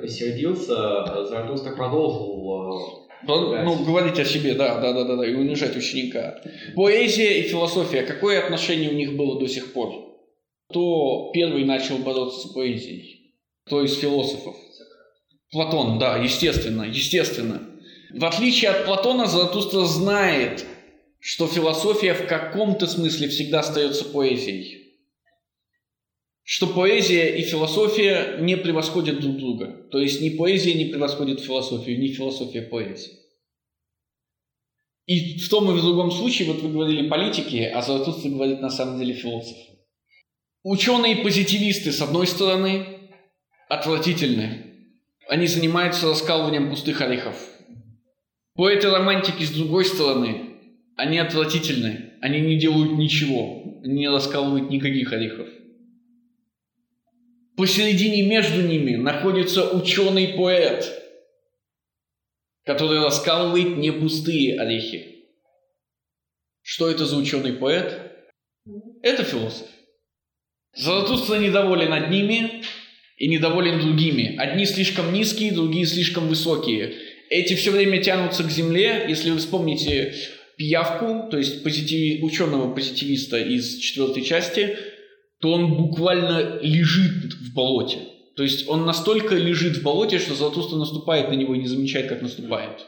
посердился, Заратустра продолжил а, Про- Ну, говорить о себе, да, да, да, да, да, и унижать ученика. Поэзия и философия, какое отношение у них было до сих пор? Кто первый начал бороться с поэзией? Кто из философов? Платон, да, естественно, естественно. В отличие от Платона, Заратустра знает, что философия в каком-то смысле всегда остается поэзией. Что поэзия и философия не превосходят друг друга. То есть ни поэзия не превосходит философию, ни философия поэзии. И в том и в другом случае, вот вы говорили политики, а Заратустра говорит на самом деле философы. Ученые-позитивисты, с одной стороны, отвратительны. Они занимаются раскалыванием пустых орехов. Поэты-романтики, с другой стороны, они отвратительны. Они не делают ничего. Не раскалывают никаких орехов. Посередине между ними находится ученый-поэт, который раскалывает не пустые орехи. Что это за ученый-поэт? Это философ. Заратустра недоволен одними и недоволен другими. Одни слишком низкие, другие слишком высокие. Эти все время тянутся к земле. Если вы вспомните пиявку, то есть позитиви... ученого позитивиста из четвертой части, то он буквально лежит в болоте. То есть он настолько лежит в болоте, что Заратустра наступает на него и не замечает, как наступает.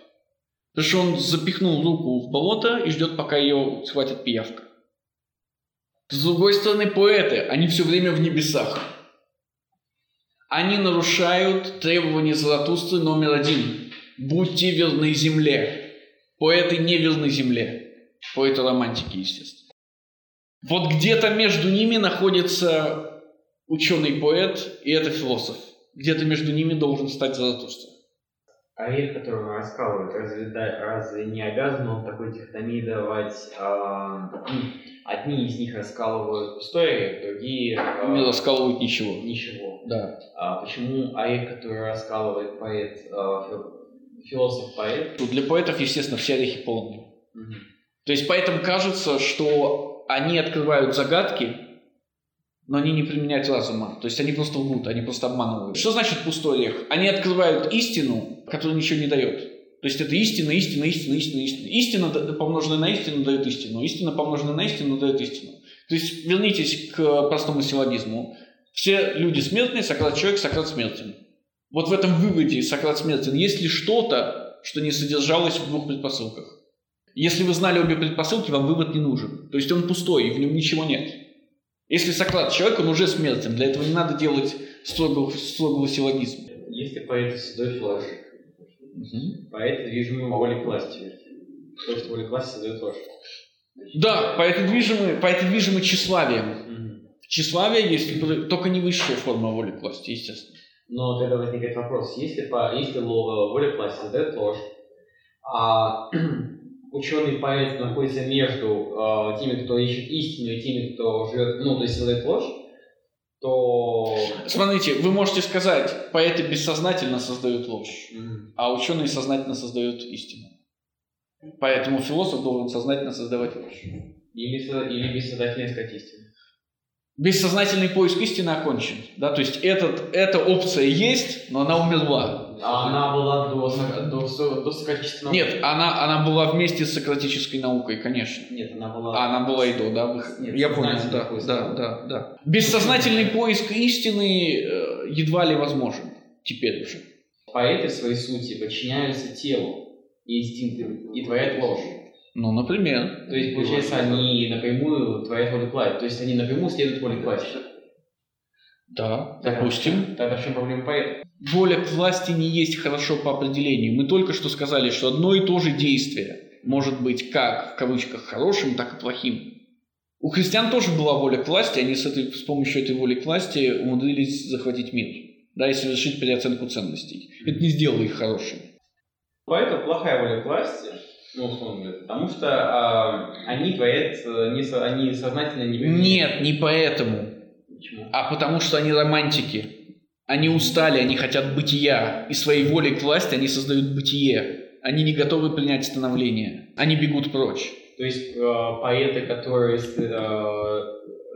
Потому что он запихнул руку в болото и ждет, пока ее схватит пиявка. С другой стороны, поэты, они все время в небесах. Они нарушают требования Заратустры номер один. Будьте верны земле. Поэты не верны земле. Поэты романтики, естественно. Вот где-то между ними находится ученый-поэт, и это философ. Где-то между ними должен стать Заратустра. Орех, который он раскалывает, разве, да- разве не обязан он такой дихотомии давать... а, одни из них раскалывают пустой орех, другие... а, Не раскалывают ничего. Ничего. Да. А почему орех, который раскалывает поэт, а, фи- философ-поэт? Тут для поэтов, естественно, все орехи полные. Мгм. То есть поэтому кажется, что они открывают загадки, но они не применяют разума. То есть они просто лгут, они просто обманывают. Что значит пустой орех? Они открывают истину, которая ничего не дает. То есть это истина, истина, истина, истина, истина. Истина, помноженная на истину, дает истину. Истина, помноженная на истину, дает истину. То есть вернитесь к простому силлогизму. Все люди смертные, Сократ человек, Сократ смертен. Вот в этом выводе Сократ смертен есть ли что-то, что не содержалось в двух предпосылках? Если вы знали обе предпосылки, вам вывод не нужен. То есть он пустой, и в нем ничего нет. Если Сократ человек, он уже смертен. Для этого не надо делать строгого, строгого силлогизма. Если поэт седой философ, поэт движимый волей власти. То, что воля власти создает ложь. Да, поэты движимы, поэты движимы тщеславием. Тщеславие есть только не высшая форма воли к власти, естественно. Но тогда возникает вопрос, если, по, если воля к власти создает ложь, а ученый поэт находится между а, теми, кто ищет истину, и теми, кто живет, ну, то есть создает ложь, то... Смотрите, вы можете сказать, поэты бессознательно создают ложь, Мгм. а ученые сознательно создают истину. Поэтому философ должен сознательно создавать ложь. Или, или бессознательно искать истину. Бессознательный поиск истины окончен. Да? То есть этот, эта опция есть, но она умерла. А она была до, до, до Сократической науки? Нет, она, она была вместе с сократической наукой, конечно. Нет, она была... А она была и до, да? Нет, Я понял, да, поиск. да, да, да. Бессознательный поиск истины э, едва ли возможен теперь уже. Поэты в своей сути подчиняются телу и инстинктам и творят ложь. Ну, например. То есть, получается, они напрямую творят власти. То есть, они напрямую следуют власти. Да, Тогда- допустим. Тогда в чем проблема поэта? Воля к власти не есть хорошо по определению. Мы только что сказали, что одно и то же действие может быть как в кавычках хорошим, так и плохим. У христиан тоже была воля к власти, они с, этой, с помощью этой воли к власти умудрились захватить мир, да, и совершить переоценку ценностей. Это не сделало их хорошими. У поэтов плохая воля к власти, ну, условно говоря, потому что а, они творят, э, не они сознательно не. Нет, не поэтому, Почему? а потому что они романтики. Они устали, они хотят бытия, и своей волей к власти они создают бытие. Они не готовы принять становление. Они бегут прочь. То есть э, поэты, которые э,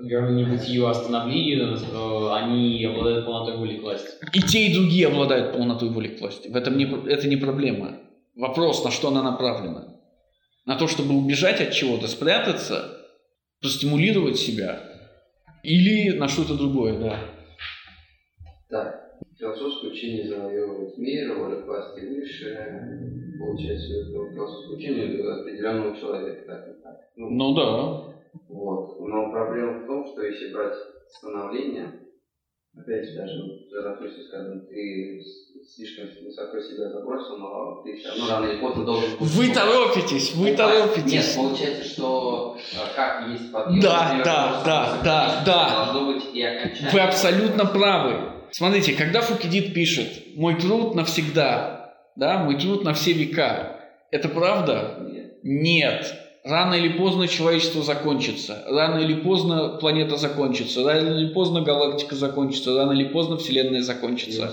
верны не бытию, а становлению, э, они обладают полнотой воли к власти. И те, и другие обладают полнотой воли к власти. В этом не, это не проблема. Вопрос, на что она направлена. На то, чтобы убежать от чего-то, спрятаться, простимулировать себя. Или на что-то другое, да. Так, философское учение завоевывает мир, воля власти выше, получается, это философское учение определенного человека, так и так. Ну, Ну да. Вот. Но проблема в том, что если брать становление, опять же, даже Заратусте сказано, ты слишком высоко себя забросил, но ты все равно рано или поздно должен. Вы торопитесь, вы Нет, торопитесь. получается, что э, как есть подъем, Да, например, да, да, да, да. Должно быть и окончание. Вы абсолютно правы. Смотрите, когда Фукидид пишет «Мой труд навсегда», да, «Мой труд на все века», это правда? Нет. Нет. Рано или поздно человечество закончится. Рано или поздно планета закончится. Рано или поздно галактика закончится. Рано или поздно Вселенная закончится.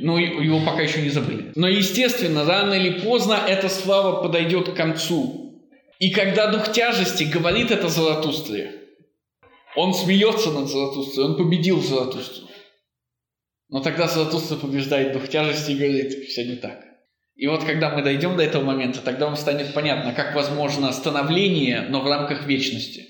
Но и- его пока еще не забыли. Но, естественно, рано или поздно эта слава подойдет к концу. И когда дух тяжести говорит это Заратустре, он смеется над Заратустрой, он победил Заратустру. Но тогда Заратустра побеждает дух тяжести и говорит, все не так. И вот когда мы дойдем до этого момента, тогда вам станет понятно, как возможно становление, но в рамках вечности.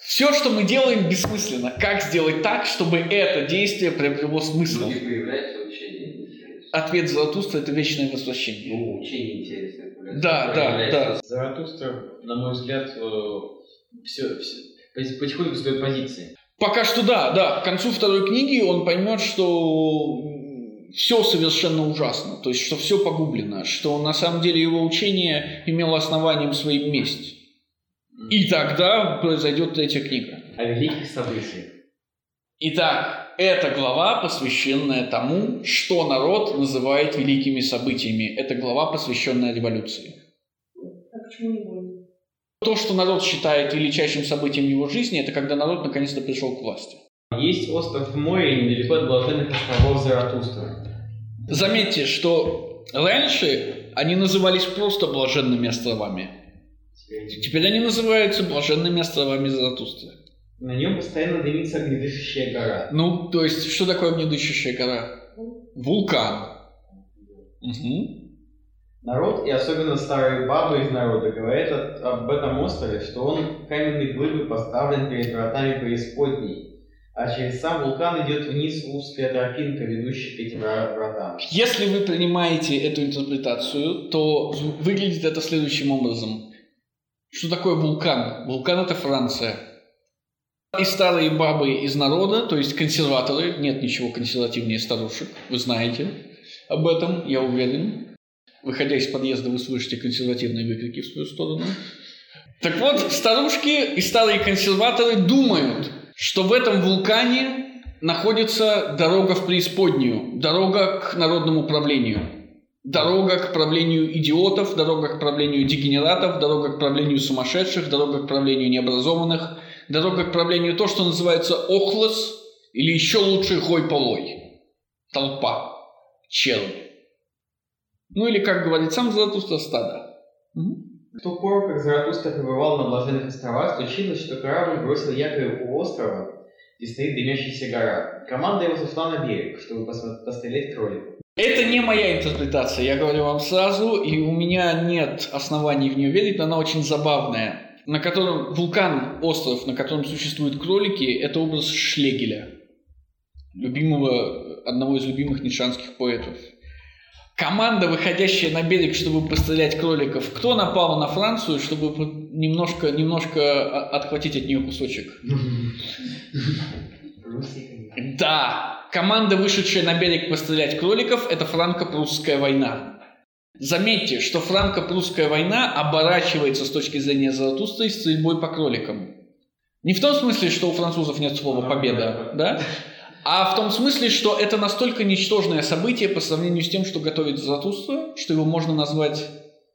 Все, что мы делаем, бессмысленно. Как сделать так, чтобы это действие приобрело смысл? Ну и появляется учение интересное. Ответ Заратустра – это вечное возвращение. Ну, интересное. появляется. Да, да, Появляется Заратустра, на мой взгляд, все, потихоньку сдает позиции. Пока что да, да. К концу второй книги он поймет, что все совершенно ужасно, то есть что все погублено, что на самом деле его учение имело основанием своим месть. И тогда произойдет третья книга. О великих событиях. Итак, эта глава, посвященная тому, что народ называет великими событиями. Это глава, посвященная революции. А почему не войны? То, что народ считает величайшим событием его жизни, это когда народ наконец-то пришел к власти. Есть остров в море недалеко от блаженных островов Заратустра. Заметьте, что раньше они назывались просто блаженными островами. Теперь Теперь они называются блаженными островами Заратустры. На нем постоянно дымится огнедышащая гора. Ну, то есть, что такое огнедышащая гора? Вулкан. Мгм. Народ, и особенно старые бабы из народа, говорят об этом острове, что он каменной глыбы поставлен перед вратами преисподней, а через сам вулкан идет вниз узкая тропинка, ведущая к этим вра- вратам. Если вы принимаете эту интерпретацию, то выглядит это следующим образом. Что такое вулкан? Вулкан – это Франция. И старые бабы из народа, то есть консерваторы, нет ничего консервативнее старушек, вы знаете об этом, я уверен. Выходя из подъезда, вы слышите консервативные выкрики в свою сторону. Так вот, старушки и старые консерваторы думают, что в этом вулкане находится дорога в преисподнюю, дорога к народному правлению, дорога к правлению идиотов, дорога к правлению дегенератов, дорога к правлению сумасшедших, дорога к правлению необразованных, дорога к правлению то, что называется охлос, или еще лучше хой-полой, толпа, червь. Ну или, как говорит сам Златуста, стадо. Мгм. В ту пору, как Заратустра пребывал на Блаженных островах, случилось, что корабль бросил якорь у острова, где стоит дымящаяся гора. Команда его зашла на берег, чтобы пострелять кроликов. Это не моя интерпретация, я говорю вам сразу, и у меня нет оснований в нее верить, но она очень забавная. На котором вулкан, остров, на котором существуют кролики, это образ Шлегеля, любимого, одного из любимых нишанских поэтов. Команда, выходящая на берег, чтобы пострелять кроликов, кто напал на Францию, чтобы немножко, немножко отхватить от нее кусочек? Да, команда, вышедшая на берег пострелять кроликов, это франко-прусская война. Заметьте, что франко-прусская война оборачивается с точки зрения Заратустры стрельбой по кроликам. Не в том смысле, что у французов нет слова «победа», да? А в том смысле, что это настолько ничтожное событие по сравнению с тем, что готовит Заратустра, что его можно назвать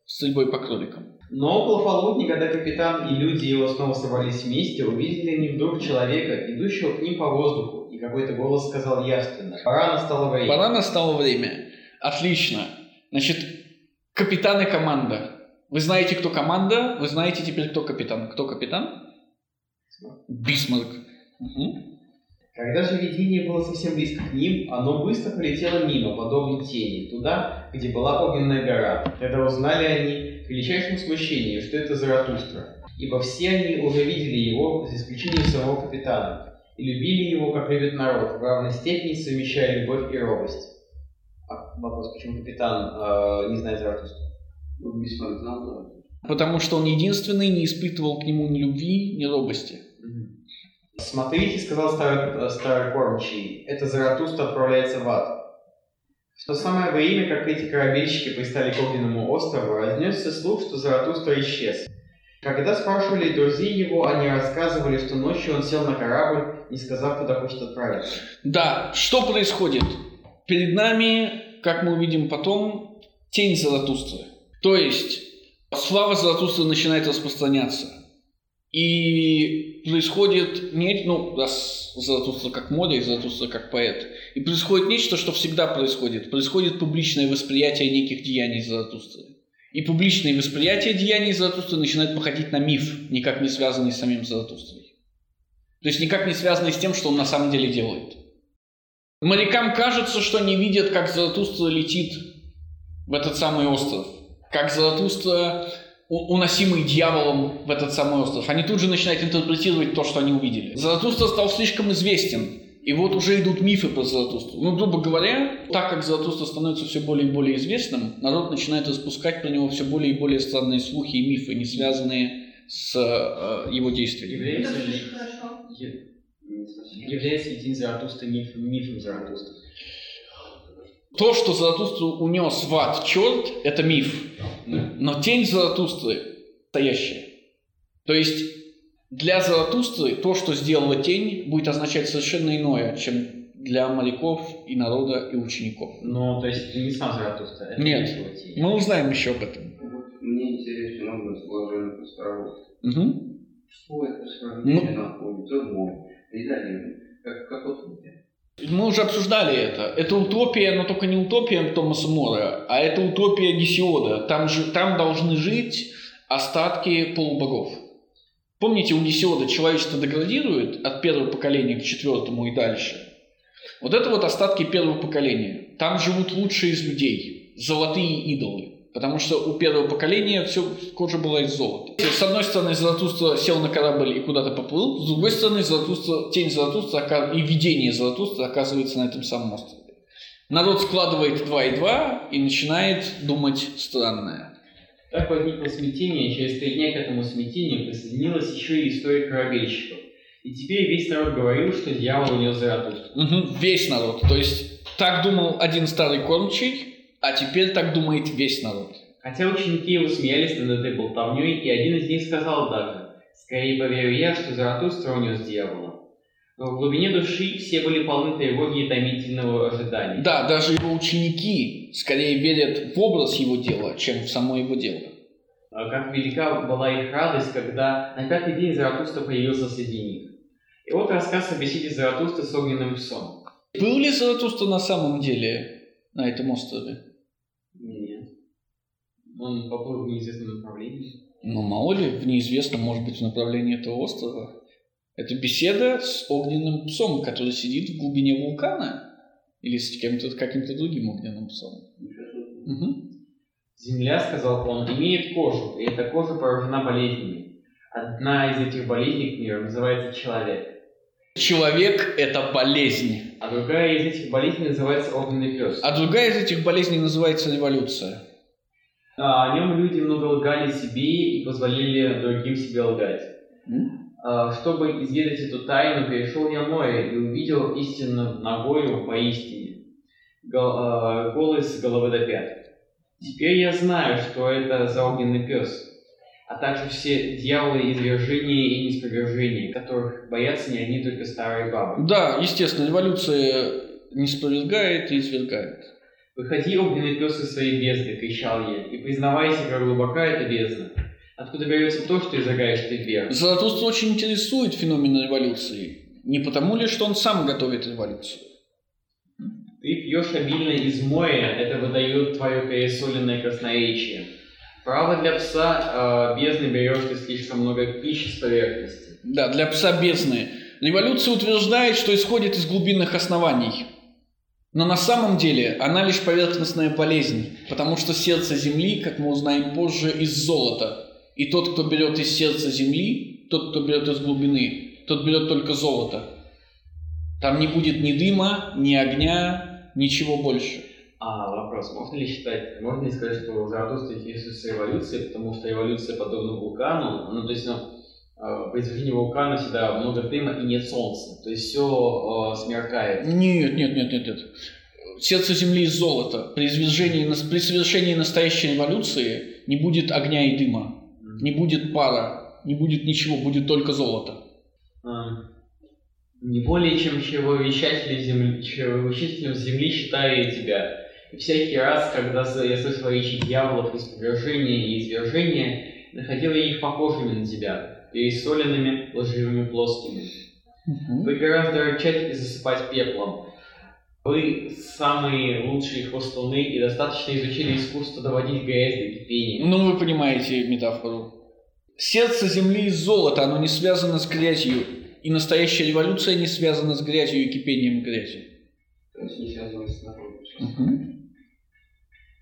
стрельбой по кроликам. Но около полудня, когда капитан и люди его снова собрались вместе, увидели они вдруг человека, идущего к ним по воздуху, и какой-то голос сказал явственно «Пора настало время». Пора настало время. Отлично. Значит, капитан и команда. Вы знаете, кто команда, вы знаете теперь, кто капитан. Кто капитан? Бисмарк. Угу. Когда же видение было совсем близко к ним, оно быстро полетело мимо, подобно тени, туда, где была огненная гора. Тогда узнали они к величайшему смущению, что это Заратустра, ибо все они уже видели его, за исключением самого капитана, и любили его, как любит народ, в равной степени совмещая любовь и робость. Вопрос, почему капитан э, не знает Заратустру? Ну, Бисмарк знал Потому что он единственный не испытывал к нему ни любви, ни робости. «Смотрите, — сказал старый, старый кормчий, — это Заратустра отправляется в ад». В то самое время, как эти корабельщики пристали к огненному острову, разнесся слух, что Заратустра исчез. Когда спрашивали друзей его, они рассказывали, что ночью он сел на корабль, не сказав, куда хочет отправиться. Да, что происходит? Перед нами, как мы увидим потом, тень Заратустры. То есть, слава Заратустры начинает распространяться. И происходит не, ну, раз Заратустра как мода и Заратустра как поэт, и происходит нечто, что всегда происходит. Происходит публичное восприятие неких деяний Заратустры. И публичное восприятие деяний Заратустры начинает походить на миф, никак не связанный с самим Заратустрой. То есть никак не связанный с тем, что он на самом деле делает. Морякам кажется, что они видят, как Заратустра летит в этот самый остров. Как Заратустра уносимый дьяволом в этот самый остров. Они тут же начинают интерпретировать то, что они увидели. Заратустра стал слишком известен. И вот уже идут мифы про Заратустру. Ну, грубо говоря, так как Заратустра становится все более и более известным, народ начинает распускать про него все более и более странные слухи и мифы, не связанные с э, его действиями. Ли, является ли День Заратустры мифом, Заратустры? То, что Заратустру унес в ад черт, это миф. Но тень Заратустры настоящая. То есть для Заратустры то, что сделала тень, будет означать совершенно иное, чем для моряков и народа и учеников. Ну, то есть не сам Заратустра, это Нет, мы узнаем еще об этом. Мне интересно много сложения постаралось. Угу. Что это сравнение ну, находится в как, как мы уже обсуждали это. Это утопия, но только не утопия Томаса Мора, а это утопия Гесиода. Там, же, там должны жить остатки полубогов. Помните, у Гесиода человечество деградирует от первого поколения к четвертому и дальше. Вот это вот остатки первого поколения. Там живут лучшие из людей, золотые идолы. Потому что у первого поколения все кожа была из золота. С одной стороны, Заратустра сел на корабль и куда-то поплыл, с другой стороны, Заратустра, тень Заратустра и видение Заратустра оказывается на этом самом острове. Народ складывает два и два и начинает думать странное. Так возникло смятение, и через три дня к этому смятению присоединилась еще и история корабельщиков. И теперь весь народ говорил, что дьявол унес Заратустру. Угу, весь народ. То есть так думал один старый кормчий, а теперь так думает весь народ. Хотя ученики его смеялись над этой болтовней, и один из них сказал даже, «Скорее поверю я, что Заратустра унес дьявола». Но в глубине души все были полны тревоги и томительного ожидания. Да, даже его ученики скорее верят в образ его дела, чем в само его дело. А как велика была их радость, когда на пятый день Заратустра появился среди них. И вот рассказ о беседе Заратустры с огненным псом. Был ли Заратустра на самом деле на этом острове? Он поплыл в неизвестном направлении. Ну, мало ли, в неизвестном, может быть, в направлении этого острова. Это беседа с огненным псом, который сидит в глубине вулкана. Или с кем-то, каким-то другим огненным псом. Угу. Земля, сказал он, имеет кожу, и эта кожа поражена болезнями. Одна из этих болезней к миру называется человек. Человек – это болезнь. А другая из этих болезней называется огненный пес. А другая из этих болезней называется революция. А, о нем люди много лгали себе и позволили другим себе лгать. А, чтобы изведать эту тайну, перешел я море и увидел истинно ногою поистине, гол, а, голый с головы до пят. Теперь я знаю, что это за огненный пес, а также все дьяволы извержения и неспровержения, которых боятся не одни только старые бабы. Да, естественно, революция не спровергает и извергает. «Выходи, огненный пес из своей бездны!» — кричал я. «И признавайся, как глубока эта бездна. Откуда берется то, что излагаешь ты вверх?» Заратустра очень интересует феномен революции. Не потому ли, что он сам готовит революцию? Ты пьешь обильно из моря, это выдает твое пересоленное красноречие. Право для пса э, бездны берешь ты слишком много пищи с поверхности. Да, для пса бездны. Революция утверждает, что исходит из глубинных оснований. Но на самом деле она лишь поверхностная болезнь, потому что сердце Земли, как мы узнаем позже, из золота. И тот, кто берет из сердца Земли, тот, кто берет из глубины, тот берет только золото. Там не будет ни дыма, ни огня, ничего больше. А вопрос, можно ли считать, можно ли сказать, что Заратустра интересуется революцией, потому что революция подобна вулкану, ну то есть, ну, э, при извержении вулкана всегда много дыма и нет солнца, то есть все смеркает. Нет, нет, нет, нет, нет. Сердце Земли из золота. При, извержении, при совершении настоящей революции не будет огня и дыма, не будет пара, не будет ничего, будет только золото. А, Не более чем чревовещателем земли, чревовещателем земли считаю я тебя. И всякий раз, когда я слышал речи дьяволов из повержения и извержения, находил я их похожими на тебя, пересоленными, лживыми, плоскими. Вы гораздо рычать и засыпать пеплом. Вы самые лучшие хвостуны и достаточно изучили искусство доводить грязь до кипения. Ну, вы понимаете метафору. Сердце Земли из золота, оно не связано с грязью. И настоящая революция не связана с грязью и кипением грязи. То есть не связано с народом.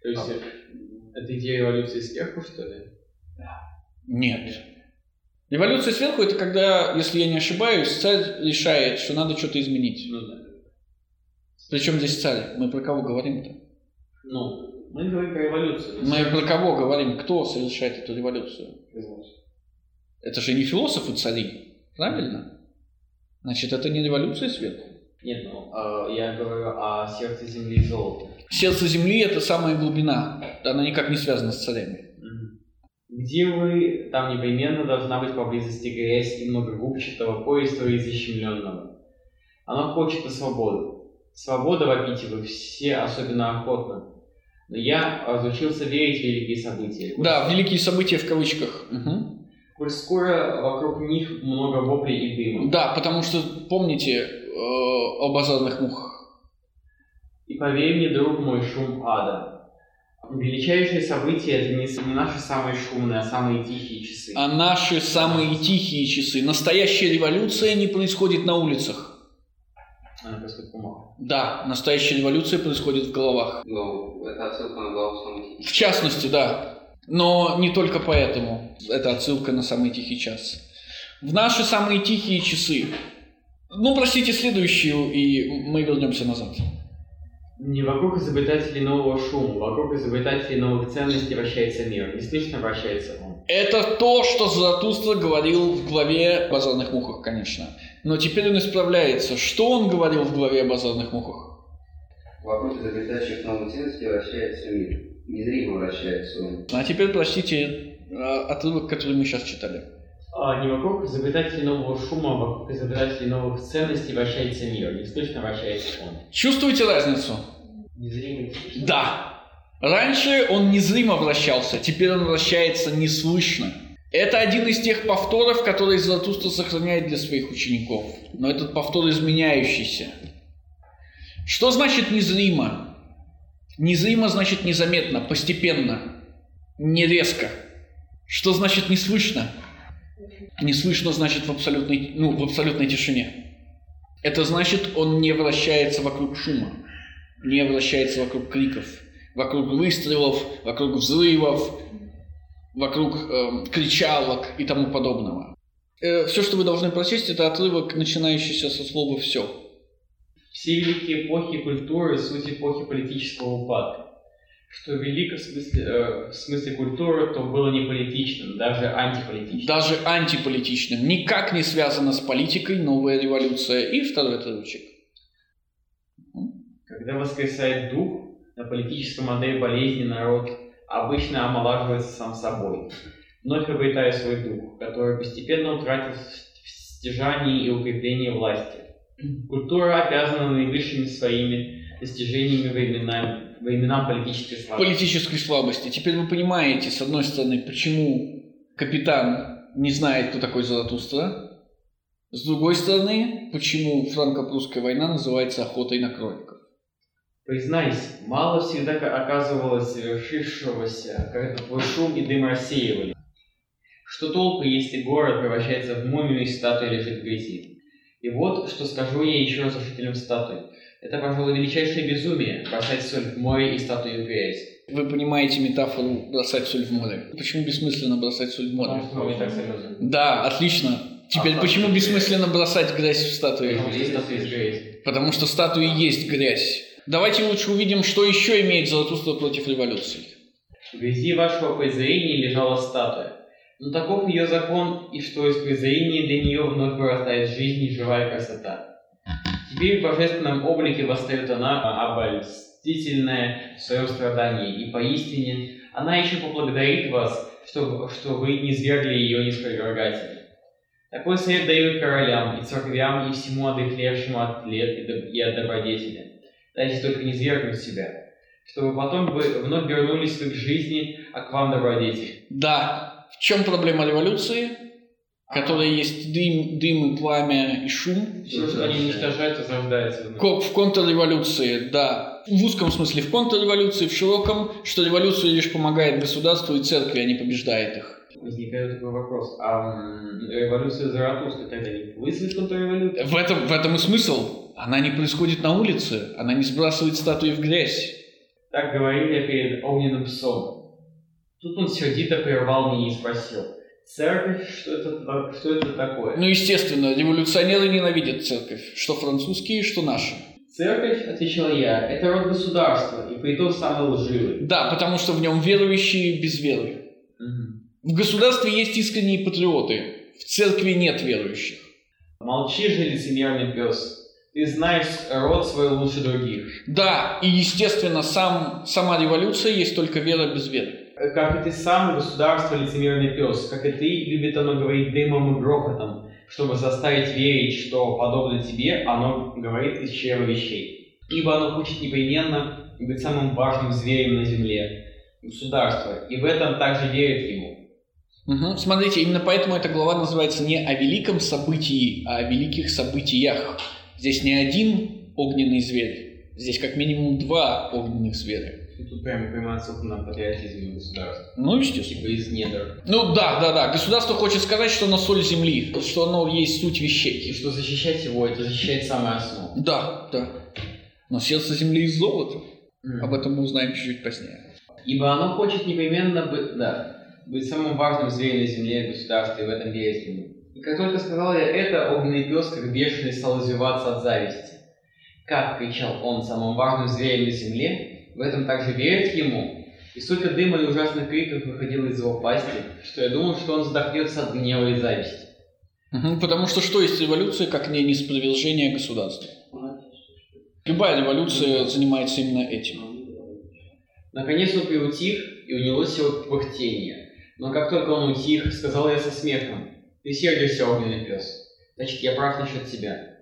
То есть это идея революции сверху, что ли? Нет. Революция сверху это когда, если я не ошибаюсь, царь решает, что надо что-то изменить. Ну да. Причем здесь царь? Мы про кого говорим-то? Ну, мы говорим про революцию. Мы про кого говорим? Кто совершает эту революцию? Это же не философы цари, правильно? Значит, это не революция сверху. Нет, ну, э, я говорю о сердце земли и золота. Сердце Земли – это самая глубина. Она никак не связана с царями. Где вы, там непременно должна быть поблизости грязь и много губчатого пояса и защемленного. Оно хочет на свободу. Свобода вопите вы все особенно охотно. Но я разучился верить в великие события. Да, великие события в кавычках. Угу. Коль скоро вокруг них много воплей и дыма. Да, потому что помните э, о базарных мухах. И поверь мне, друг мой, шум ада. Величайшие события это не, не наши самые шумные, а самые тихие часы. А наши самые тихие часы. Настоящая революция не происходит на улицах. Она происходит в умах. Да, настоящая революция происходит в головах. Но это отсылка на главу самых В частности, да. Но не только поэтому. Это отсылка на самый тихий час. В наши самые тихие часы. Ну, простите, следующую, и мы вернемся назад. Не вокруг изобретателей нового шума, вокруг изобретателей новых ценностей вращается мир. Не слышно вращается он. Это то, что Заратустра говорил в главе о базарных мухах, конечно. Но теперь он исправляется. Что он говорил в главе о базарных мухах? Вокруг изобретающих новых ценностей вращается мир. Незримо вращается он. А теперь прочтите э, отрывок, который мы сейчас читали. А, не вокруг изобретателей нового шума, а вокруг изобретателей новых ценностей вращается мир. Не слышно вращается он. Чувствуете разницу? Незримый Да. Раньше он незримо вращался, теперь он вращается неслышно. Это один из тех повторов, которые Заратустра сохраняет для своих учеников. Но этот повтор изменяющийся. Что значит незримо? Незримо значит незаметно, постепенно, не резко. Что значит не слышно? Не слышно значит в абсолютной, ну, в абсолютной тишине. Это значит, он не вращается вокруг шума. не вращается вокруг криков, вокруг выстрелов, вокруг взрывов, вокруг э, кричалок и тому подобного. Э, все, что вы должны прочесть, это отрывок, начинающийся со слова «все». Все великие эпохи культуры – суть эпохи политического упадка. Что велико в смысле, э, в смысле культуры, то было не политичным, даже антиполитичным. Даже антиполитичным. Никак не связано с политикой новая революция. И второй отрывочек. Когда воскресает дух, на политическом модель болезни народ обычно омолаживается сам собой, вновь обретая свой дух, который постепенно утратил в стяжании и укреплении власти. Культура обязана наивысшими своими достижениями временам политической слабости. Политической слабости. Теперь вы понимаете, с одной стороны, почему капитан не знает, кто такой Заратустра. С другой стороны, почему франко-прусская война называется охотой на кроликов. Признайся, мало всегда оказывалось совершившегося, когда твой шум и дым рассеивали. Что толку, если город превращается в мумию и статуя лежит в грязи? И вот, что скажу я еще раз жителям статуи. Это, пожалуй, величайшее безумие – бросать соль в море и статую в грязь. Вы понимаете метафору бросать соль в море? Почему бессмысленно бросать соль в море? Потому что так серьезно. Да, отлично. Теперь А почему бессмысленно бросать грязь в статуи? Потому что из грязи. Потому что статуи есть грязь. Давайте лучше увидим, что еще имеет Заратустра против революции. В грязи вашего презрения лежала статуя. Но таков ее закон, и что из презрения для нее вновь вырастает жизнь и живая красота. Теперь в божественном облике восстает она, обольстительная в своем страдании, и поистине она еще поблагодарит вас, что, что вы не свергли ее неспровергателя. Такой совет дают королям и церквям и всему одыхлевшему от лет и от добродетели. Дайте только не свергнуть себя, чтобы потом вы вновь вернулись вы к жизни, а к вам добродетель. Да, в чем проблема революции? Которая есть дым, дым и пламя и шум. Все, что они уничтожают, возрождается В контрреволюции, да. В узком смысле в контрреволюции, в широком, что революция лишь помогает государству и церкви, а не побеждает их. Возникает такой вопрос, а революция Заратустры тогда не вызовет контрреволюцию? В этом, в этом и смысл. Она не происходит на улице, она не сбрасывает статуи в грязь. Так говорил я перед огненным псом. Тут он сердито прервал меня и спросил, церковь, что это, что это такое? Ну, естественно, революционеры ненавидят церковь, что французские, что наши. Церковь, отвечал я, это род государства, и притом самый лживый. Да, потому что в нем верующие без веры. Мгм. В государстве есть искренние патриоты, в церкви нет верующих. Молчи же, лицемерный пес. Ты знаешь род свой лучше других. Да, и естественно, сам, сама революция есть только вера без веры. Как и ты сам, государство лицемерный пес, как и ты, любит оно говорить дымом и грохотом, чтобы заставить верить, что, подобно тебе, оно говорит из чрева вещей. Ибо оно хочет непременно быть самым важным зверем на земле, государство, и в этом также верит ему. Мгм. Смотрите, именно поэтому эта глава называется не о великом событии, а о великих событиях. Здесь не один огненный зверь, здесь как минимум два огненных зверя. И тут прямо прямая ссылка на патриотизм государства. Ну, естественно. Типа из недр. Ну да, да, да. Государство хочет сказать, что оно соль земли, что оно есть суть И вещей. что защищать его, это защищать самую основу. Да, да. Но сердце земли из золота. Мгм. Об этом мы узнаем чуть-чуть позднее. Ибо оно хочет непременно быть, да, быть самым важным зверем на земле государства, и в этом верить ему. И как только сказал я это, огненный пес, как бешеный, стал извиваться от зависти. Как, кричал он, самым важным зверем на земле, в этом также верят ему. И столько дыма и ужасных криков выходило из его пасти, что я думал, что он задохнется от гнева и зависти. Мгм, Потому что что есть революция, как не неспровержение государства? Любая революция занимается именно этим. Наконец он приутих, и унялось его пыхтение. Но как только он утих, сказал я со смехом, «Ты сердишься, огненный пес. Значит, я прав насчет тебя».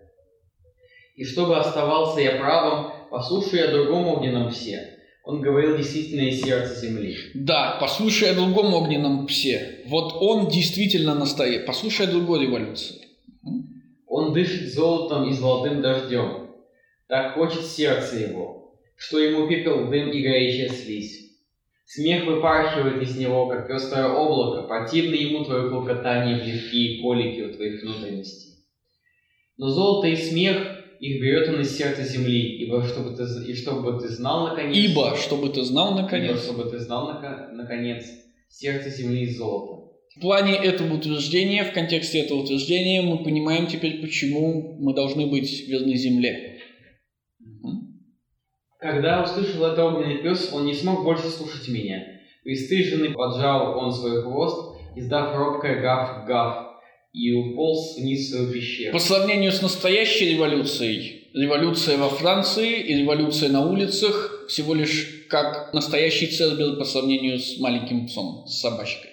И чтобы оставался я правым, послушай о другом огненном псе. Он говорил действительно из сердца земли. Да, послушай о другом огненном псе. Вот он действительно настоящий. Послушай о другой революции. Он дышит золотом и золотым дождем. Так хочет сердце его, что ему пепел, дым и горячая слизь. Смех выпархивает из него, как пестрое облако, противно ему твое клокотание, плевки и колики у твоих внутренностей. Но золото и смех их берет он из сердца земли, ибо чтобы ты, и чтобы ты знал наконец... Ибо, чтобы ты знал, ибо наконец, чтобы ты знал нако- наконец, сердце земли из золота. В плане этого утверждения, в контексте этого утверждения, мы понимаем теперь, почему мы должны быть верны земле. Когда услышал это огненный пес, он не смог больше слушать меня. Пристыженный поджал он свой хвост, издав робкое гав-гав, и уполз вниз в свою пещеру. По сравнению с настоящей революцией, революция во Франции и революция на улицах всего лишь как настоящий Цербер по сравнению с маленьким псом, с собачкой.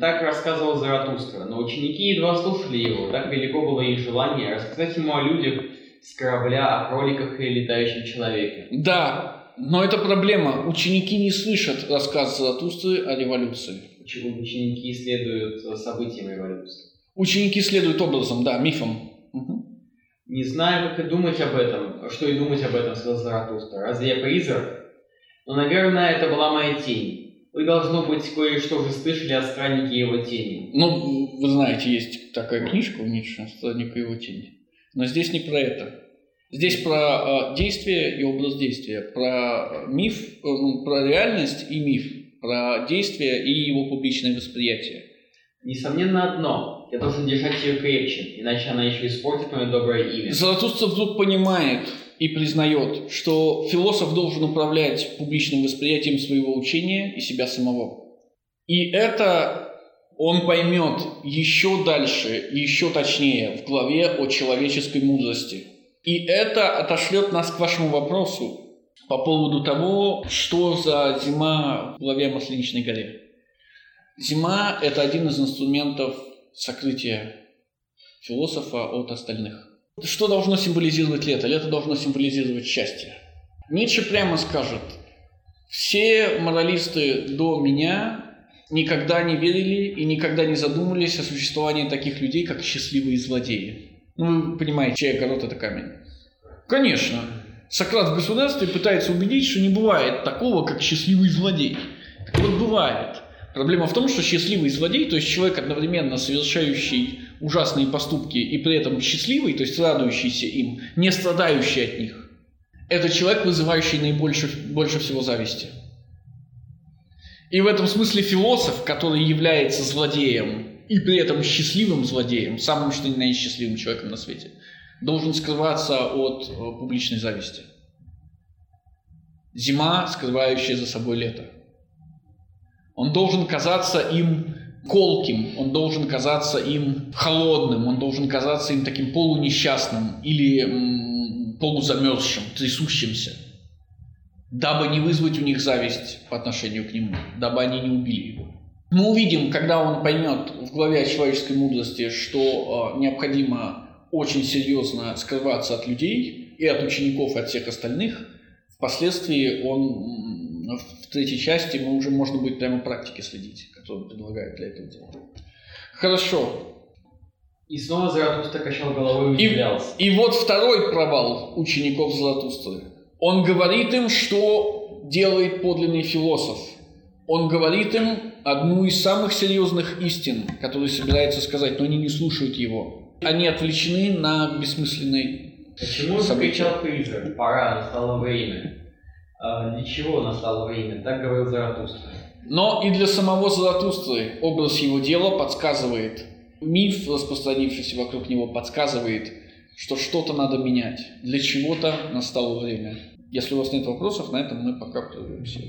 Так рассказывал Заратустра, но ученики едва слушали его, так велико было их желание рассказать ему о людях с корабля, о кроликах и летающем человеке. Да, но это проблема. Ученики не слышат рассказ Заратустры о революции. Почему ученики исследуют э, событиям революции. Ученики следуют образом, да, мифам. Мгм. Не знаю, как и думать об этом, что и думать об этом, сказал Заратустра. Разве я призрак? Но, наверное, это была моя тень. Вы, должно быть, кое-что уже слышали о страннике его тени. Ну, вы знаете, есть такая книжка у Ницше «Странник и его тень». Но здесь не про это. Здесь про э, действие и образ действия, про миф, э, ну, про реальность и миф, про действие и его публичное восприятие. Несомненно одно. Я должен держать ее крепче, иначе она еще испортит мое доброе имя. Заратустра вдруг понимает и признает, что философ должен управлять публичным восприятием своего учения и себя самого. И это он поймет еще дальше, еще точнее в главе о человеческой мудрости. И это отошлет нас к вашему вопросу по поводу того, что за зима в главе Масленичной горе. Зима – это один из инструментов сокрытия философа от остальных. Что должно символизировать лето? Лето должно символизировать счастье. Ницше прямо скажет, все моралисты до меня никогда не верили и никогда не задумывались о существовании таких людей, как счастливые злодеи. Ну, вы понимаете, чей огород – это камень. Конечно, Сократ в государстве пытается убедить, что не бывает такого, как счастливый злодей. Так вот, бывает. Проблема в том, что счастливый злодей, то есть человек, одновременно совершающий ужасные поступки и при этом счастливый, то есть радующийся им, не страдающий от них, это человек, вызывающий наибольше больше всего зависти. И в этом смысле философ, который является злодеем и при этом счастливым злодеем, самым что ни на есть счастливым человеком на свете, должен скрываться от э, публичной зависти. Зима, скрывающая за собой лето. Он должен казаться им колким, он должен казаться им холодным, он должен казаться им таким полунесчастным или полузамерзшим, трясущимся, дабы не вызвать у них зависть по отношению к нему, дабы они не убили его. Мы увидим, когда он поймет в главе о человеческой мудрости, что э, необходимо очень серьезно скрываться от людей и от учеников, и от всех остальных, впоследствии он в третьей части мы уже можно будет прямо практики следить, которые предлагают для этого дела. Хорошо. И снова Заратустра качал головой и И- удивлялся. И вот второй провал учеников Златустры. Он говорит им, что делает подлинный философ. Он говорит им одну из самых серьезных истин, которые собирается сказать, но они не слушают его. Они отвлечены на бессмысленный Почему события. закричал призрак? Пора, настало время. А, для чего настало время? Так говорил Заратустра. Но и для самого Заратустры образ его дела подсказывает, миф, распространившийся вокруг него, подсказывает, что что-то надо менять. Для чего-то настало время. Если у вас нет вопросов, на этом мы пока прервемся.